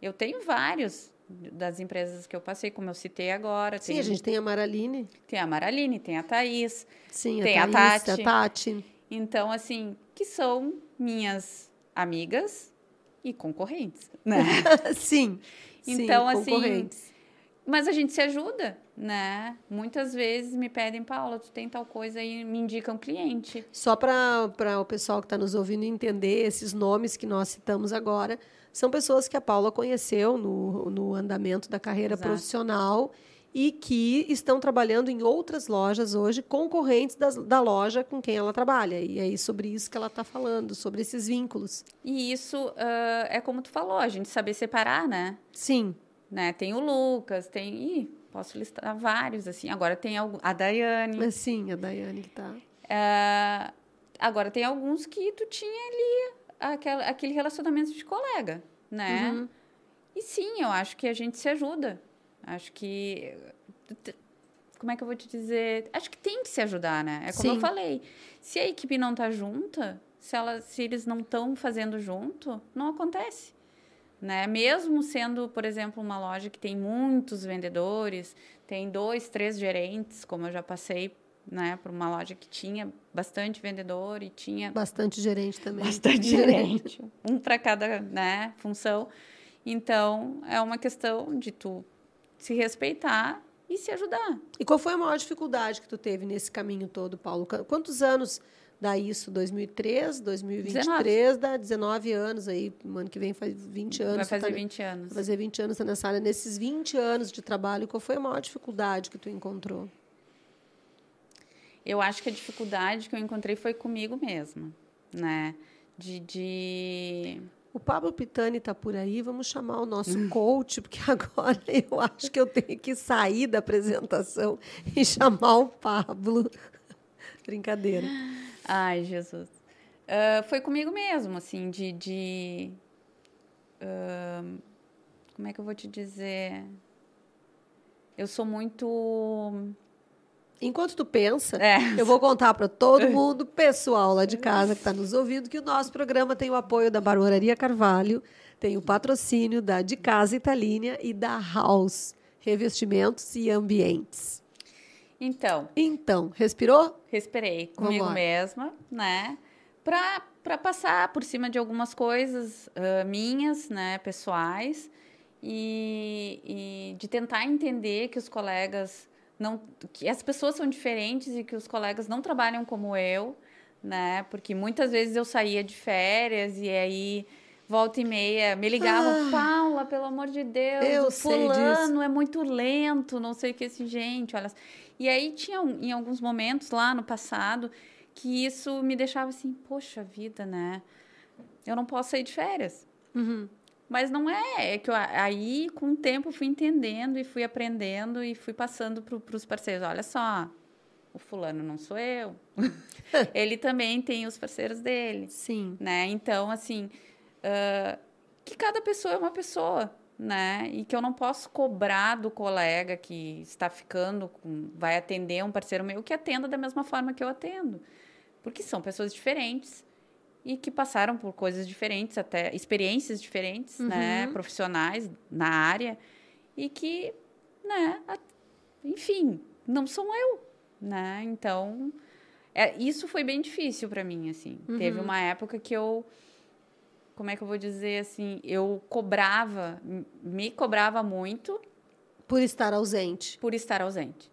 Eu tenho vários das empresas que eu passei, como eu citei agora. Sim, tem, a gente tem a Maraline. Tem a Maraline, tem a Thaís. Sim, tem a, Thaís, a Tati. A Tati. Então, assim, que são minhas amigas e concorrentes, né? sim. Então, sim, assim. Concorrentes. Mas a gente se ajuda, né? Muitas vezes me pedem, Paula, tu tem tal coisa e me indicam um cliente. Só para o pessoal que está nos ouvindo entender esses nomes que nós citamos agora são pessoas que a Paula conheceu no, no andamento da carreira Exato. profissional e que estão trabalhando em outras lojas hoje, concorrentes das, da loja com quem ela trabalha. E é sobre isso que ela está falando, sobre esses vínculos. E isso uh, é como tu falou, a gente saber separar, né? Sim. Né? Tem o Lucas, tem... Ih, posso listar vários, assim. Agora tem a Daiane. Sim, a Daiane que está... Uh, agora tem alguns que tu tinha ali aquela, aquele relacionamento de colega, né? Uhum. E sim, eu acho que a gente se ajuda. Acho que. Como é que eu vou te dizer? Acho que tem que se ajudar, né? É como sim. eu falei. Se a equipe não tá junta, se, ela, se eles não estão fazendo junto, não acontece. Né? Mesmo sendo, por exemplo, uma loja que tem muitos vendedores, tem dois, três gerentes, como eu já passei né, para uma loja que tinha bastante vendedor e tinha bastante gerente também. Bastante gerente, um para cada, né, função. Então, é uma questão de tu se respeitar e se ajudar. E qual foi a maior dificuldade que tu teve nesse caminho todo, Paulo? Quantos anos dá isso? 2003, 2023, 19. dá 19 anos aí, ano que vem faz 20 anos. Vai fazer tá, 20 anos. Vai fazer 20 anos nessa área. Nesses 20 anos de trabalho, qual foi a maior dificuldade que tu encontrou? Eu acho que a dificuldade que eu encontrei foi comigo mesma, né? De, de... O Pablo Pitani está por aí, vamos chamar o nosso coach, porque agora eu acho que eu tenho que sair da apresentação e chamar o Pablo. Brincadeira. Ai, Jesus. Uh, foi comigo mesmo, assim, de. de uh, como é que eu vou te dizer? Eu sou muito Enquanto tu pensa, é. eu vou contar para todo mundo, pessoal lá de casa que está nos ouvindo, que o nosso programa tem o apoio da Barbararia Carvalho, tem o patrocínio da De Casa Italínia e da House Revestimentos e Ambientes. Então. Então, respirou? Respirei comigo mesma, né? Para passar por cima de algumas coisas uh, minhas, né, pessoais, e, e de tentar entender que os colegas não que as pessoas são diferentes e que os colegas não trabalham como eu, né? Porque muitas vezes eu saía de férias e aí volta e meia me ligavam, ah, Paula, pelo amor de Deus, eu fulano é muito lento, não sei o que assim, gente, olha. E aí tinha em alguns momentos lá no passado que isso me deixava assim, poxa vida, né? Eu não posso sair de férias. Uhum. Mas não é, é que eu, aí com o tempo fui entendendo e fui aprendendo e fui passando para os parceiros. Olha só, o fulano não sou eu. Ele também tem os parceiros dele. Sim. Né? Então, assim, uh, que cada pessoa é uma pessoa, né? E que eu não posso cobrar do colega que está ficando, com, vai atender um parceiro meu que atenda da mesma forma que eu atendo. Porque são pessoas diferentes e que passaram por coisas diferentes, até experiências diferentes, né, uhum. né, profissionais na área e que, né, enfim, não sou eu, né? Então, é, isso foi bem difícil para mim, assim. Uhum. Teve uma época que eu como é que eu vou dizer assim, eu cobrava, me cobrava muito por estar ausente. Por estar ausente.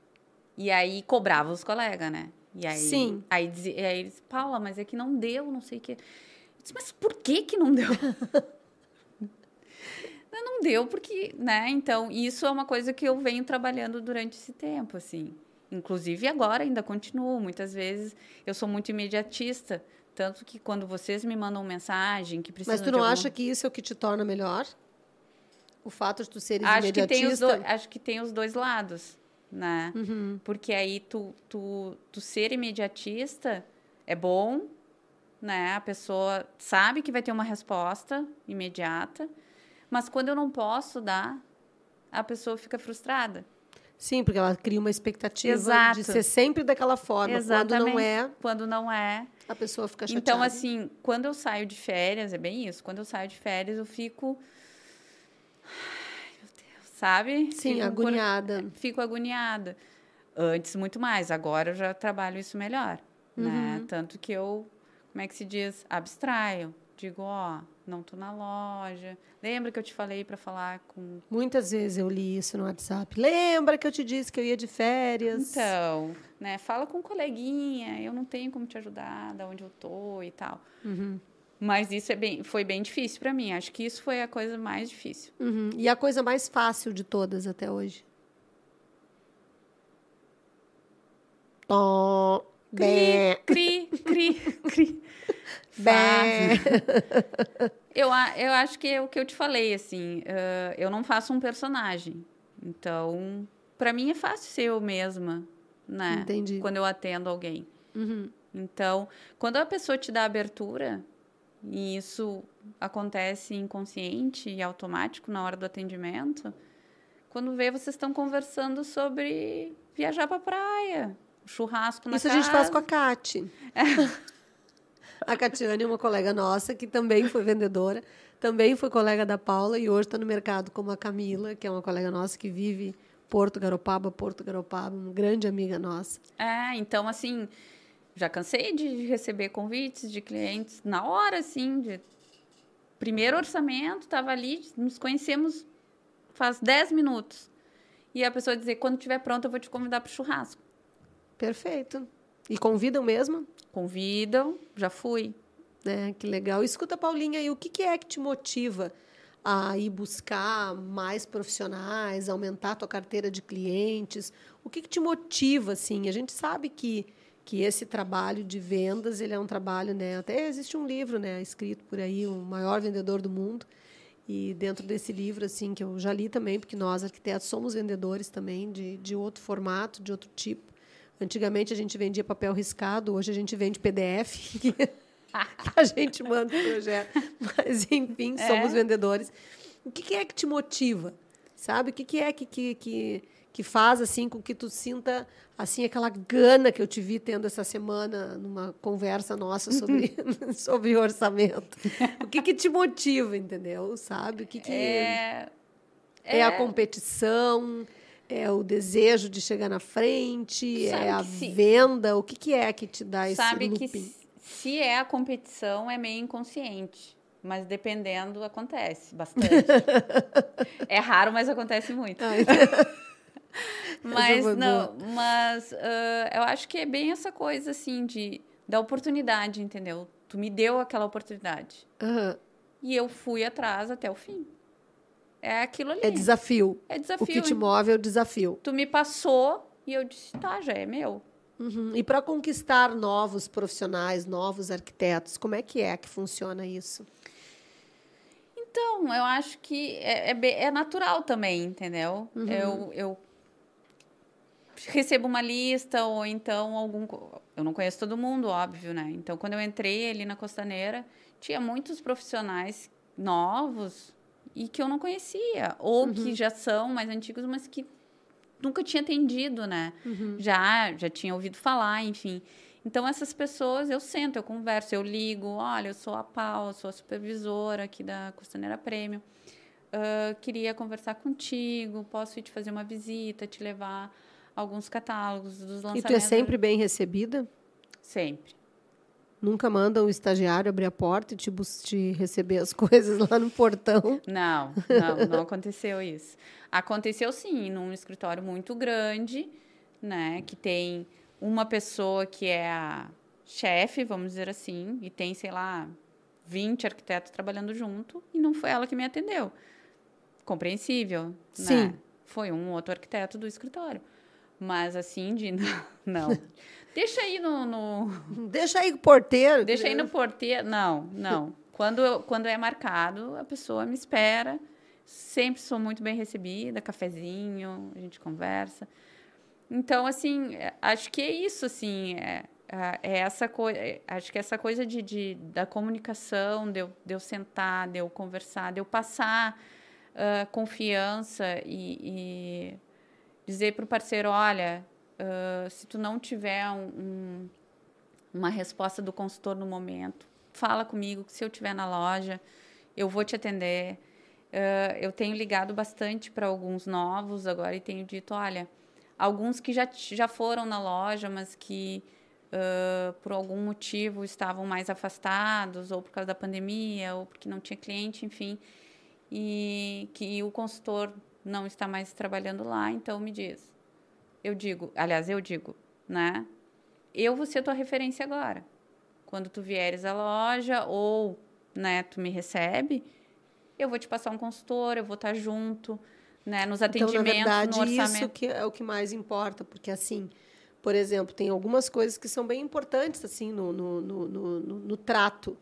E aí cobrava os colegas, né? E aí, Sim. Aí, aí, aí eles, Paula, mas é que não deu, não sei o quê. Eu disse, mas por que que não deu? Não deu porque, né? Então, isso é uma coisa que eu venho trabalhando durante esse tempo, assim. Inclusive agora ainda continuo. Muitas vezes eu sou muito imediatista. Tanto que quando vocês me mandam mensagem que precisam Mas tu não algum... acha que isso é o que te torna melhor? O fato de tu seres acho que tem os imediatista? dois, Acho que tem os dois lados, né? Uhum. Porque aí tu, tu, tu ser imediatista é bom, né? A pessoa sabe que vai ter uma resposta imediata. Mas quando eu não posso dar, a pessoa fica frustrada. Sim, porque ela cria uma expectativa Exato. de ser sempre daquela forma. Quando não é, Quando não é. a pessoa fica chateada. Então, assim, quando eu saio de férias, é bem isso. Quando eu saio de férias, eu fico. Sabe? Sim, Fico por- agoniada. Fico agoniada. Antes, muito mais. Agora eu já trabalho isso melhor. Né? Uhum. Tanto que eu, como é que se diz? Abstraio. Digo, ó, não tô na loja. Lembra que eu te falei para falar com. Muitas vezes eu li isso no WhatsApp. Lembra que eu te disse que eu ia de férias? Então, né? Fala com um coleguinha, eu não tenho como te ajudar, da onde eu tô e tal. Uhum. Mas isso é bem, foi bem difícil para mim. Acho que isso foi a coisa mais difícil. Uhum. E a coisa mais fácil de todas até hoje? Tom. Bé. Cri, cri, cri. Bé. Eu, eu acho que é o que eu te falei, assim. ah, eu não faço um personagem. Então, para mim é fácil ser eu mesma, né? Entendi. Quando eu atendo alguém. Uhum. Então, quando a pessoa te dá abertura, e isso acontece inconsciente e automático na hora do atendimento, quando vê, vocês estão conversando sobre viajar pra praia, churrasco na Isso a casa. gente faz com a Cati. A Catiane é uma colega nossa que também foi vendedora, também foi colega da Paula e hoje está no mercado como a Camila, que é uma colega nossa que vive Porto Garopaba, Porto Garopaba, uma grande amiga nossa. É, então, assim, já cansei de receber convites de clientes na hora, assim, de primeiro orçamento, estava ali, nos conhecemos faz 10 minutos. E a pessoa dizer, quando estiver pronto, eu vou te convidar para o churrasco. Perfeito. E convidam mesmo? Convidam, já fui. né? Que legal. Escuta, Paulinha, e o que, que é que te motiva a ir buscar mais profissionais, aumentar a tua carteira de clientes? O que, que te motiva, assim? A gente sabe que, que esse trabalho de vendas, ele é um trabalho, né? Até existe um livro, né? Escrito por aí, o maior vendedor do mundo. E dentro desse livro, assim, que eu já li também, porque nós, arquitetos, somos vendedores também, de, de outro formato, de outro tipo. Antigamente a gente vendia papel riscado, hoje a gente vende PDF. que a gente manda o projeto. Mas, enfim, É. somos vendedores. O que, é que te motiva? Sabe? O que, que é que, que, que, que faz assim com que tu sinta assim aquela gana que eu te vi tendo essa semana numa conversa nossa sobre, sobre orçamento? O que, que te motiva, entendeu? Sabe? O que, que É, é a competição? É o desejo de chegar na frente? Sabe é a venda? O que, que é que te dá esse sabe looping? que se- se é a competição, é meio inconsciente. Mas dependendo, acontece bastante. é raro, mas acontece muito. Mas não, mas ah, eu acho que é bem essa coisa assim de da oportunidade, entendeu? Tu me deu aquela oportunidade Aham. e eu fui atrás até o fim. É aquilo ali. É desafio. É O desafio. que te move é o desafio. Tu me passou e eu disse, tá, já é meu. Uhum. E para conquistar novos profissionais, novos arquitetos, como é que é que funciona isso? Então, eu acho que é, é, é natural também, entendeu? Uhum. Eu, eu recebo uma lista ou então algum. Eu não conheço todo mundo, óbvio, né? Então, quando eu entrei ali na Costaneira, tinha muitos profissionais novos e que eu não conhecia, ou Uhum. que já são mais antigos, mas que nunca tinha atendido, né? Já, já tinha ouvido falar, enfim. Então, essas pessoas, eu sento, eu converso, eu ligo. Olha, eu sou a Paula, sou a supervisora aqui da Costaneira Prêmio. Ah, queria conversar contigo, posso ir te fazer uma visita, te levar alguns catálogos dos E lançamentos. tu é sempre bem recebida? Sempre. Nunca manda o estagiário abrir a porta e te, te receber as coisas lá no portão? Não, não, não aconteceu isso. Aconteceu sim, num escritório muito grande, né, que tem uma pessoa que é a chefe, vamos dizer assim, e tem, sei lá, 20 arquitetos trabalhando junto, e não foi ela que me atendeu. compreensível. Sim. Né? Foi um outro arquiteto do escritório. Mas assim, de não. Deixa aí no, no, Deixa aí o porteiro. Deixa aí no porteiro. Não, não. Quando, quando é marcado, a pessoa me espera. Sempre sou muito bem recebida, cafezinho, a gente conversa. Então, assim, é, acho que é isso, assim, é, é é essa coisa, acho que essa coisa de, de- da comunicação, de eu, de eu sentar, de eu conversar, de eu passar ah, confiança e, e dizer para o parceiro, olha, ah, se tu não tiver um- um, uma resposta do consultor no momento, fala comigo, que se eu estiver na loja, eu vou te atender. Ah, eu tenho ligado bastante para alguns novos agora e tenho dito, olha, alguns que já, já foram na loja, mas que ah, por algum motivo estavam mais afastados, ou por causa da pandemia, ou porque não tinha cliente, enfim, e que o consultor não está mais trabalhando lá, então me diz. Eu digo, aliás, eu digo, né? Eu vou ser tua referência agora. Quando tu vieres à loja ou, né, tu me recebe, eu vou te passar um consultor, eu vou estar junto, né, nos Então, atendimentos, na verdade, no orçamento. isso que é o que mais importa, porque assim, por exemplo, tem algumas coisas que são bem importantes assim no, no, no, no- no trato,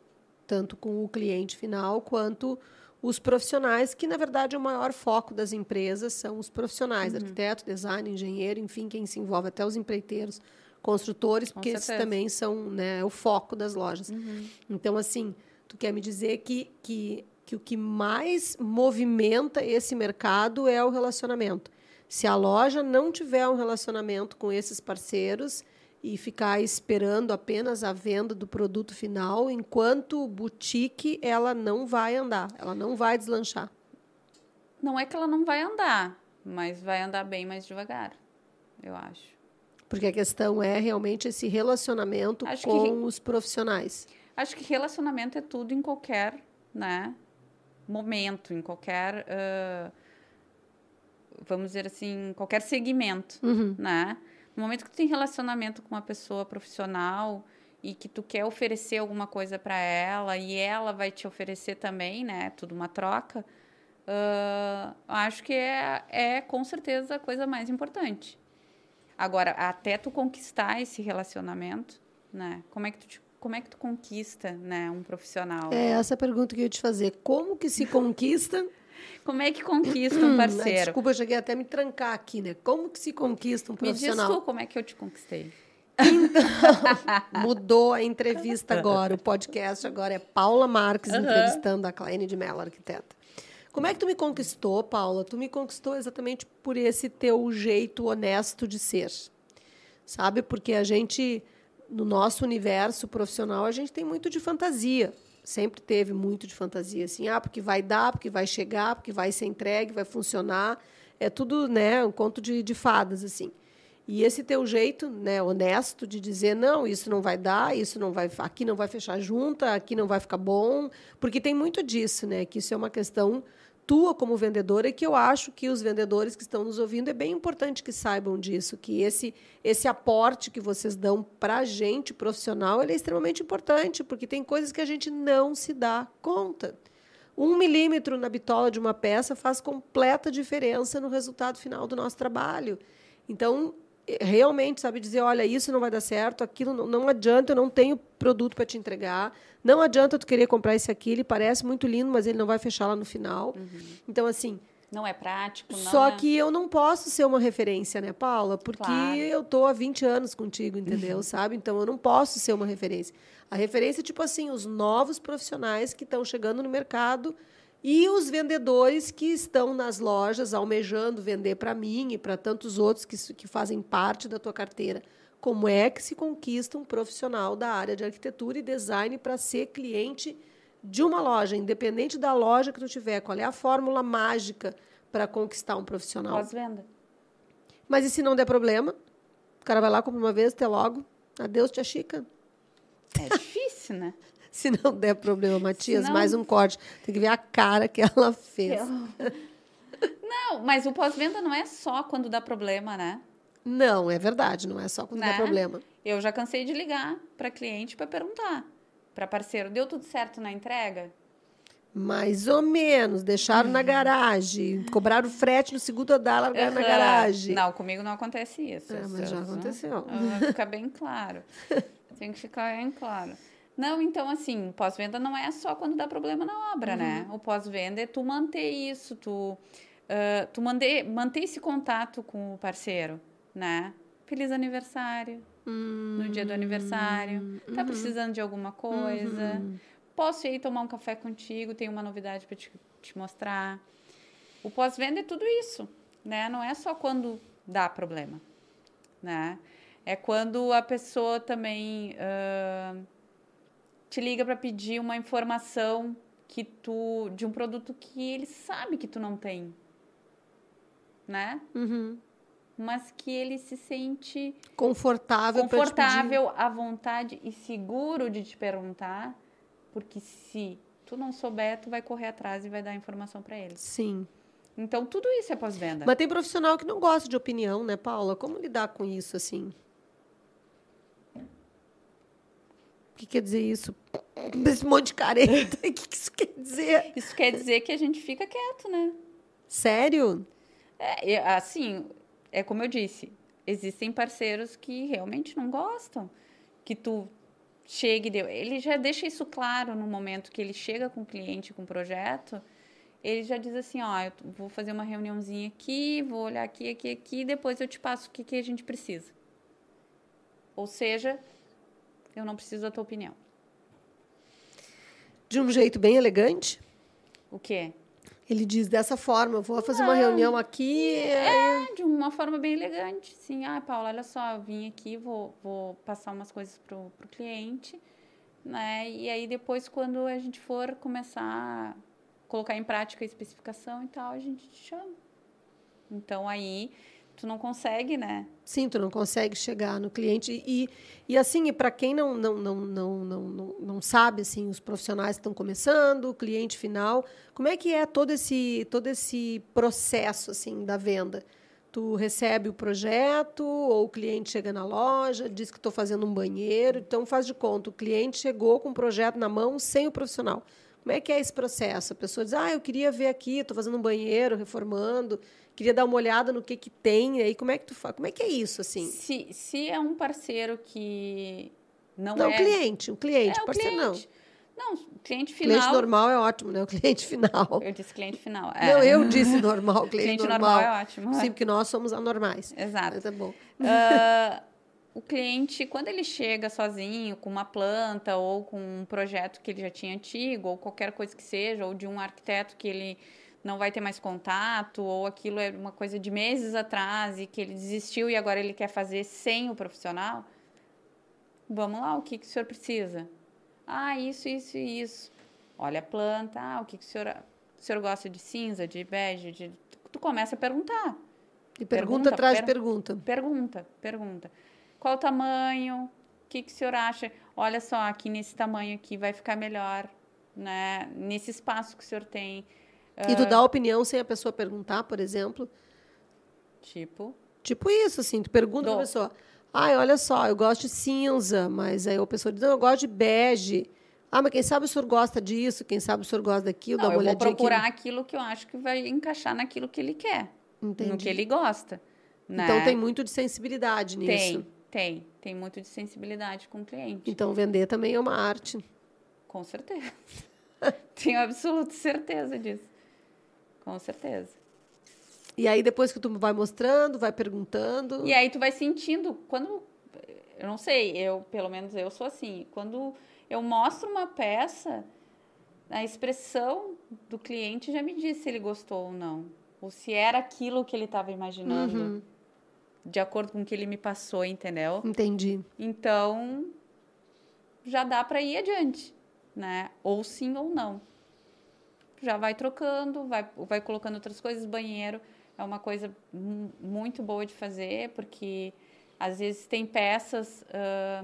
tanto com o cliente final quanto os profissionais, que na verdade o maior foco das empresas são os profissionais, Uhum. arquiteto, design, engenheiro, enfim, quem se envolve, até os empreiteiros, construtores, Com porque esses certeza. também são né, o foco das lojas. Uhum. Então, assim, tu quer me dizer que, que, que o que mais movimenta esse mercado é o relacionamento. Se a loja não tiver um relacionamento com esses parceiros e ficar esperando apenas a venda do produto final, enquanto boutique, ela não vai andar, ela não vai deslanchar. Não é que ela não vai andar, mas vai andar bem mais devagar, eu acho. Porque a questão é realmente esse relacionamento Acho com que- os profissionais. Acho que relacionamento é tudo em qualquer, né, momento, em qualquer, ah, vamos dizer assim, qualquer segmento, Uhum. né? No momento que tu tem relacionamento com uma pessoa profissional e que tu quer oferecer alguma coisa para ela e ela vai te oferecer também, né? Tudo uma troca. ah, acho que é, é com certeza a coisa mais importante. Agora, até tu conquistar esse relacionamento, né? Como é que tu, te- como é que tu conquista, né, um profissional? É essa a pergunta que eu ia te fazer. Como que se conquista Como é que conquista um Ah, parceiro? Desculpa, eu cheguei até a me trancar aqui, né? Como que se conquista um Me diz profissional? tu como é que eu te conquistei. Mudou a entrevista agora, o podcast agora é Paula Marques Aham. entrevistando a Claine de Mello, arquiteta. Como é que tu me conquistou, Paula? Tu me conquistou exatamente por esse teu jeito honesto de ser. Sabe? Porque a gente, no nosso universo profissional, a gente tem muito de fantasia. Sempre teve muito de fantasia. Assim, ah, porque vai dar, porque vai chegar, porque vai ser entregue, vai funcionar. É tudo, né, um conto de, de fadas, assim. E esse teu jeito, né, honesto de dizer não, isso não vai dar, isso não vai, aqui não vai fechar junta, aqui não vai ficar bom, porque tem muito disso, né, que isso é uma questão tua como vendedora e que eu acho que os vendedores que estão nos ouvindo é bem importante que saibam disso, que esse esse aporte que vocês dão para a gente profissional é extremamente importante, porque tem coisas que a gente não se dá conta. Um milímetro na bitola de uma peça faz completa diferença no resultado final do nosso trabalho. Então, realmente, sabe dizer, olha, isso não vai dar certo, aquilo não, não adianta, eu não tenho produto para te entregar, não adianta tu querer comprar esse aqui, ele parece muito lindo, mas ele não vai fechar lá no final. Então, assim, Não é prático, não só é... que eu não posso ser uma referência, né, Paula? Porque Claro. eu tô há 20 anos contigo, entendeu? Sabe? Então eu não posso ser uma referência. A referência é tipo assim, os novos profissionais que estão chegando no mercado e os vendedores que estão nas lojas almejando vender para mim e para tantos outros que, que fazem parte da tua carteira. Como é que se conquista um profissional da área de arquitetura e design para ser cliente de uma loja, independente da loja que tu tiver, qual é a fórmula mágica para conquistar um profissional? Pós-venda. Mas e se não der problema? O cara vai lá, compra uma vez, até logo. Adeus, tia Chica. É difícil, né? Se não der problema, Matias, não- mais um corte. Tem que ver a cara que ela fez. Não, mas o pós-venda não é só quando dá problema, né? Não, é verdade, não é só quando Né? der problema. Eu já cansei de ligar para cliente para perguntar. Para parceiro, deu tudo certo na entrega? Mais ou menos. Deixaram na garagem. Cobraram frete no segundo andar, largaram na Aham. garagem. Não, comigo não acontece isso. É, mas já aconteceu. Ah, Fica bem claro. Tem que ficar bem claro. Não, então, assim, pós-venda não é só quando dá problema na obra, né? Uhum. O pós-venda é tu manter isso, tu, ah, tu manter, manter esse contato com o parceiro, né? Feliz aniversário, no dia do aniversário. Tá Uhum. precisando de alguma coisa? Posso ir tomar um café contigo? Tenho uma novidade para te, te mostrar. O pós-venda é tudo isso, né? Não é só quando dá problema, né? É quando a pessoa também ah, te liga para pedir uma informação que tu de um produto que ele sabe que tu não tem, né? Uhum. Mas que ele se sente Confortável, pra te pedir. confortável, à vontade e seguro de te perguntar, porque se tu não souber, tu vai correr atrás e vai dar informação para ele. Sim. Então tudo isso é pós-venda. Mas tem profissional que não gosta de opinião, né, Paula? Como lidar com isso, assim? O que quer dizer isso? Esse monte de careta. O que isso quer dizer? Isso quer dizer que a gente fica quieto, né? Sério? É, e, assim, é como eu disse, existem parceiros que realmente não gostam que tu chegue, e dê- ele já deixa isso claro no momento que ele chega com o cliente, com o projeto, ele já diz assim, ó, eu vou fazer uma reuniãozinha aqui, vou olhar aqui, aqui, aqui, depois eu te passo o que, que a gente precisa. Ou seja, eu não preciso da tua opinião. De um jeito bem elegante? O quê? Ele diz dessa forma, eu vou fazer uma reunião aqui. É, de uma forma bem elegante. Sim, ah, Paula, olha só, eu vim aqui, vou, vou passar umas coisas pro, pro cliente, né? E aí depois, quando a gente for começar a colocar em prática a especificação e tal, a gente te chama. Então aí tu não consegue, né? Sim, tu não consegue chegar no cliente. E, e assim, para quem não, não, não, não, não, não, sabe, assim, os profissionais estão começando, o cliente final, como é que é todo esse, todo esse processo assim, da venda? Tu recebe o projeto, ou o cliente chega na loja, diz que estou fazendo um banheiro, então faz de conta, o cliente chegou com o projeto na mão sem o profissional. Como é que é esse processo? A pessoa diz, ah, eu queria ver aqui, estou fazendo um banheiro, reformando, queria dar uma olhada no que, que tem, aí como é que tu faz? Como é que é isso, assim? Se, se é um parceiro que não, Não, é... o cliente, o cliente, é o parceiro cliente. não. Não, cliente final... cliente normal é ótimo, né? O cliente final. Eu disse cliente final. Não, é. eu disse normal, cliente, Cliente normal. normal é ótimo. Sim, porque nós somos anormais. Exato. Mas tá bom. Ah, o cliente, quando ele chega sozinho com uma planta ou com um projeto que ele já tinha antigo, ou qualquer coisa que seja, ou de um arquiteto que ele não vai ter mais contato, ou aquilo é uma coisa de meses atrás e que ele desistiu e agora ele quer fazer sem o profissional, vamos lá, o que, que o senhor precisa? Ah, isso, isso e isso. Olha a planta, ah, o que, que o senhor. O senhor gosta de cinza, de bege? De... Tu começa a perguntar. E pergunta, Pergunta, atrás per- pergunta. Pergunta, pergunta. Qual o tamanho? O que, que o senhor acha? Olha só, aqui nesse tamanho aqui vai ficar melhor, né? Nesse espaço que o senhor tem. E tu dá opinião sem a pessoa perguntar, por exemplo? Tipo, Tipo isso, assim, tu pergunta pra Dou. pessoa. Ai, olha só, eu gosto de cinza, mas aí a pessoa diz, não, eu gosto de bege. Ah, mas quem sabe o senhor gosta disso, quem sabe o senhor gosta daquilo, dá uma eu vou olhadinha aqui. procurar aquilo que eu acho que vai encaixar naquilo que ele quer, no Entendi. que ele gosta. Né? Então tem muito de sensibilidade nisso. Tem, tem. Tem muito de sensibilidade com o cliente. Então vender também é uma arte. Com certeza. Tenho absoluta certeza disso. Com certeza. E aí depois que tu vai mostrando, vai perguntando. E aí tu vai sentindo, quando eu não sei, eu pelo menos eu sou assim, quando eu mostro uma peça, a expressão do cliente já me diz se ele gostou ou não, ou se era aquilo que ele estava imaginando, Uhum. de acordo com o que ele me passou, entendeu? Entendi. Então já dá para ir adiante, né? Ou sim ou não. Já vai trocando, vai, vai colocando outras coisas. Banheiro é uma coisa mu- muito boa de fazer, porque às vezes tem peças ah,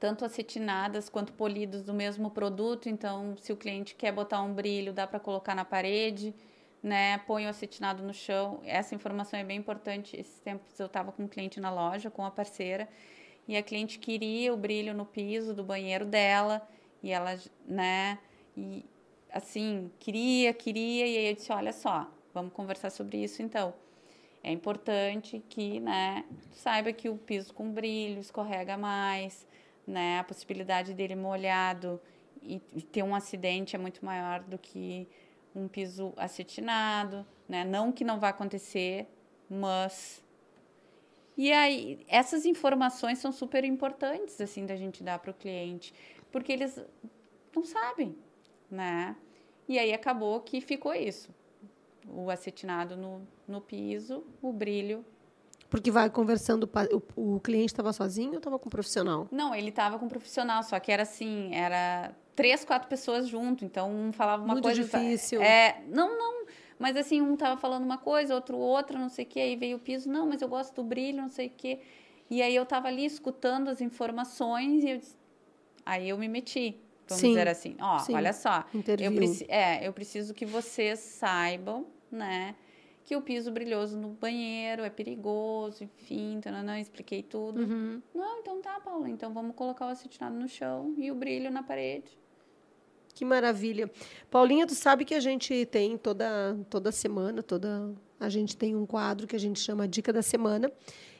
tanto acetinadas quanto polidas do mesmo produto. Então, se o cliente quer botar um brilho, dá para colocar na parede, né? Põe o acetinado no chão. Essa informação é bem importante. Esses tempos eu estava com um cliente na loja, com a parceira, e a cliente queria o brilho no piso do banheiro dela, e ela, né? E, assim, queria, queria, e aí eu disse, olha só, vamos conversar sobre isso então. É importante que, né, saiba que o piso com brilho escorrega mais, né, a possibilidade dele molhado e, ter um acidente é muito maior do que um piso acetinado, né? Não que não vá acontecer, mas e aí essas informações são super importantes assim da gente dar para o cliente, porque eles não sabem, né? E aí acabou que ficou isso. O acetinado no, no piso, o brilho. Porque vai conversando, o, o cliente estava sozinho ou estava com um profissional? Não, ele estava com um profissional, só que era assim, era três, quatro pessoas junto, então um falava uma Muito coisa... Muito difícil. É, não, não, mas assim, um tava falando uma coisa, outro outra, não sei o quê, aí veio o piso, não, mas eu gosto do brilho, não sei o quê. E aí eu tava ali escutando as informações e eu disse, aí eu me meti vamos sim, dizer assim. Ó, sim, olha só, eu, preci é, eu preciso que vocês saibam, né, que o piso brilhoso no banheiro é perigoso, enfim, então não expliquei tudo. Uhum. Não, então tá, Paula, então vamos colocar o acetinado no chão e o brilho na parede. Que maravilha. Paulinha, tu sabe que a gente tem toda toda semana, toda a gente tem um quadro que a gente chama Dica da Semana.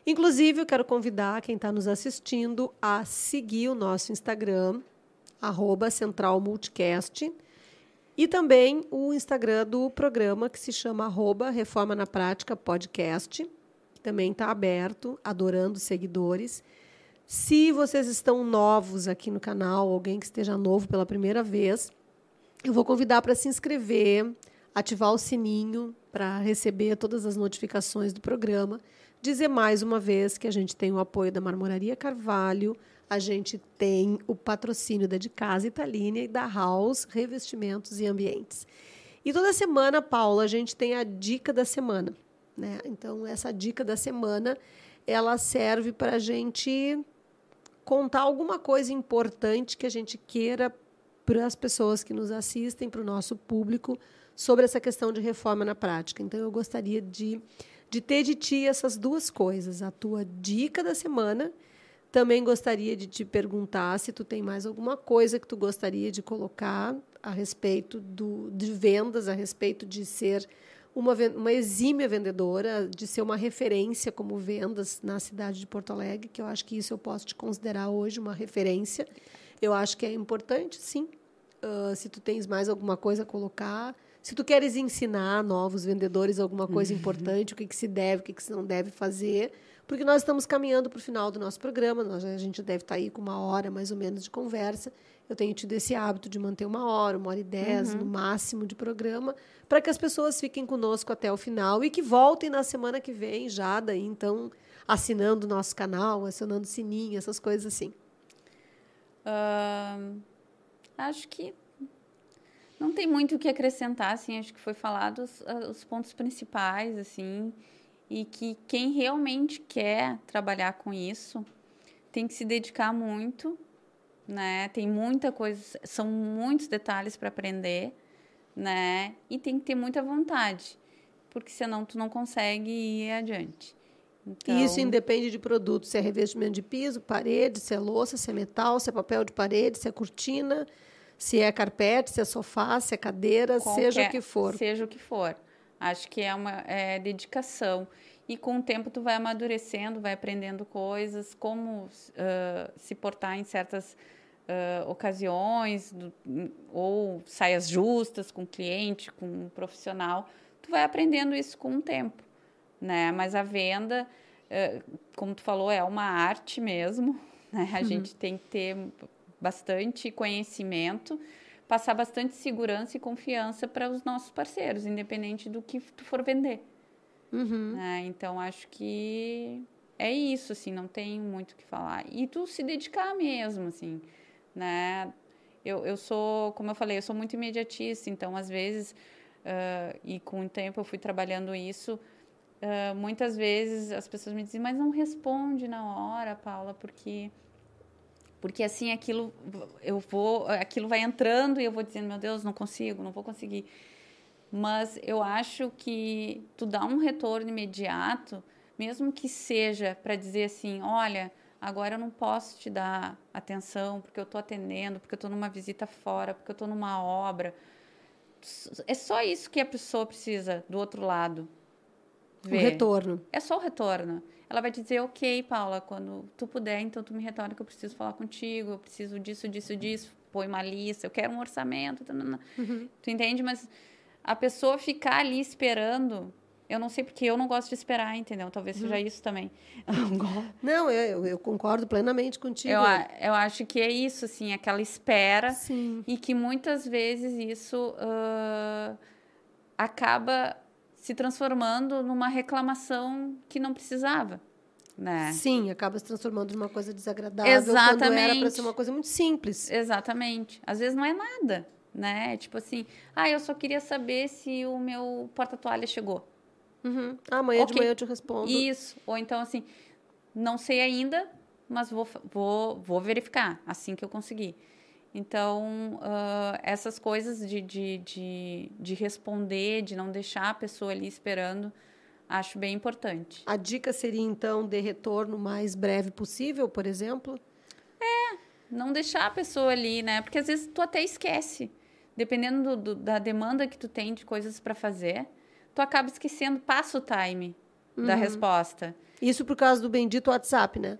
Inclusive, eu quero convidar quem está nos assistindo a seguir o nosso Instagram, arroba Central Multicast, e também o Instagram do programa que se chama arroba Reforma na Prática Podcast, que também está aberto, adorando seguidores. Se vocês estão novos aqui no canal, alguém que esteja novo pela primeira vez, eu vou convidar para se inscrever, ativar o sininho para receber todas as notificações do programa. Dizer mais uma vez que a gente tem o apoio da Marmoraria Carvalho, a gente tem o patrocínio da De Casa Italínia e da House Revestimentos e Ambientes. E toda semana, Paula, a gente tem a dica da semana. Né? Então, essa dica da semana ela serve para a gente contar alguma coisa importante que a gente queira para as pessoas que nos assistem, para o nosso público, sobre essa questão de reforma na prática. Então, eu gostaria de, de ter de ti essas duas coisas: a tua dica da semana também gostaria de te perguntar se tu tem mais alguma coisa que tu gostaria de colocar a respeito do, de vendas, a respeito de ser uma, uma exímia vendedora, de ser uma referência como vendas na cidade de Porto Alegre, que eu acho que isso eu posso te considerar hoje uma referência. Eu acho que é importante, sim. Uh, se tu tens mais alguma coisa a colocar, se tu queres ensinar novos vendedores alguma coisa uhum. importante, o que, que se deve, o que, que se não deve fazer, porque nós estamos caminhando para o final do nosso programa, nós, a gente deve estar tá aí com uma hora mais ou menos de conversa. Eu tenho tido esse hábito de manter uma hora, uma hora e dez, uhum. no máximo, de programa, para que as pessoas fiquem conosco até o final e que voltem na semana que vem já, daí, então, assinando o nosso canal, acionando o sininho, essas coisas assim. Uh, acho que não tem muito o que acrescentar, assim, acho que foi falado os, os pontos principais, assim e que quem realmente quer trabalhar com isso tem que se dedicar muito, né? Tem muita coisa, são muitos detalhes para aprender, né? E tem que ter muita vontade, porque senão tu não consegue ir adiante. Então... Isso independe de produto, se é revestimento de piso, parede, se é louça, se é metal, se é papel de parede, se é cortina, se é carpete, se é sofá, se é cadeira, Qualquer, seja o que for. Seja o que for. Acho que é uma é, dedicação. E com o tempo tu vai amadurecendo, vai aprendendo coisas, como uh, se portar em certas uh, ocasiões, do, ou saias justas com o cliente, com o profissional. Tu vai aprendendo isso com o tempo, né? Mas a venda, uh, como tu falou, é uma arte mesmo, né? A uhum. gente tem que ter bastante conhecimento passar bastante segurança e confiança para os nossos parceiros, independente do que tu for vender. Uhum. Né? Então, acho que é isso, assim, não tem muito o que falar. E tu se dedicar mesmo, assim, né? Eu, eu sou, como eu falei, eu sou muito imediatista, então, às vezes, uh, e com o tempo eu fui trabalhando isso, uh, muitas vezes as pessoas me dizem, mas não responde na hora, Paula, porque porque assim aquilo eu vou aquilo vai entrando e eu vou dizendo meu Deus não consigo não vou conseguir mas eu acho que tu dá um retorno imediato mesmo que seja para dizer assim olha agora eu não posso te dar atenção porque eu estou atendendo porque eu estou numa visita fora porque eu estou numa obra é só isso que a pessoa precisa do outro lado. O retorno. É só o retorno. Ela vai dizer, ok, Paula, quando tu puder, então tu me retorna que eu preciso falar contigo, eu preciso disso, disso, disso, põe uma lista, eu quero um orçamento. Uhum. Tu entende? Mas a pessoa ficar ali esperando eu não sei porque eu não gosto de esperar, entendeu? Talvez seja uhum. isso também. não, eu, eu concordo plenamente contigo. Eu, eu acho que é isso, assim, aquela espera. Sim. E que muitas vezes isso uh, acaba se transformando numa reclamação que não precisava. Né? Sim, acaba se transformando numa coisa desagradável Exatamente. quando era para ser uma coisa muito simples. Exatamente. Às vezes não é nada, né? Tipo assim, ah, eu só queria saber se o meu porta-toalha chegou. Uhum. Ah, amanhã okay. de manhã eu te respondo. Isso. Ou então, assim, não sei ainda, mas vou, vou, vou verificar assim que eu conseguir. Então, uh, essas coisas de, de, de, de, responder, de não deixar a pessoa ali esperando, acho bem importante. A dica seria, então, de retorno mais breve possível, por exemplo? É, não deixar a pessoa ali, né? Porque às vezes tu até esquece. Dependendo do, do, da demanda que tu tem de coisas para fazer, tu acaba esquecendo, passa o time uhum. da resposta. Isso por causa do bendito WhatsApp, né?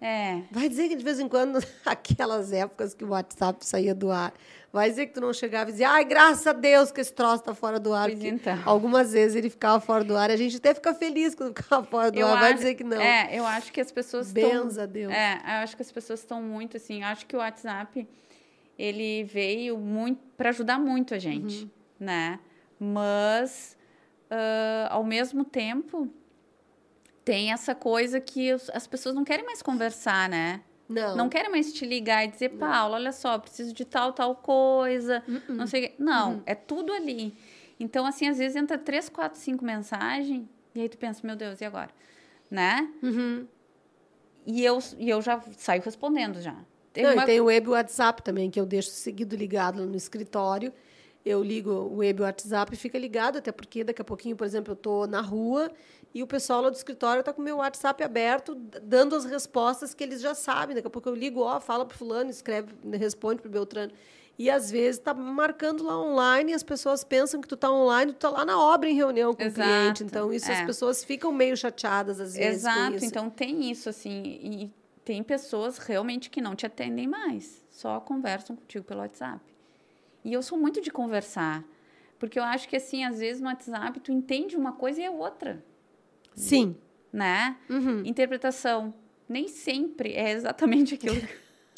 É. Vai dizer que de vez em quando, aquelas épocas que o WhatsApp saía do ar, vai dizer que tu não chegava e dizia, ai, graças a Deus que esse troço tá fora do ar. Pois então. Algumas vezes ele ficava fora do ar a gente até fica feliz quando ficava fora do eu ar. Acho, vai dizer que não. É, eu acho que as pessoas Benza a Deus. É, eu acho que as pessoas estão muito assim. Acho que o WhatsApp ele veio muito para ajudar muito a gente, uhum. né? Mas uh, ao mesmo tempo, tem essa coisa que as pessoas não querem mais conversar, né? Não. Não querem mais te ligar e dizer, Paulo, olha só, preciso de tal, tal coisa. Uh -uh. Não sei. Não, uh é tudo ali. Então, assim, às vezes entra três, quatro, cinco mensagens, e aí tu pensa, meu Deus, e agora? Né? Uhum. E, eu, e eu já saio respondendo já. Tem, não, uma... tem o web WhatsApp também, que eu deixo seguido ligado no escritório eu ligo o web o WhatsApp e fica ligado, até porque daqui a pouquinho, por exemplo, eu estou na rua e o pessoal lá do escritório está com o meu WhatsApp aberto, dando as respostas que eles já sabem. Daqui a pouco eu ligo, ó, fala para fulano, escreve, responde para o Beltrano. E às vezes está marcando lá online e as pessoas pensam que tu está online, tu está lá na obra em reunião com Exato. o cliente. Então, isso é. as pessoas ficam meio chateadas às vezes. Exato, então tem isso, assim. E tem pessoas realmente que não te atendem mais, só conversam contigo pelo WhatsApp. E eu sou muito de conversar. Porque eu acho que, assim, às vezes no WhatsApp tu entende uma coisa e é outra. Sim. Né? Uhum. Interpretação. Nem sempre é exatamente aquilo.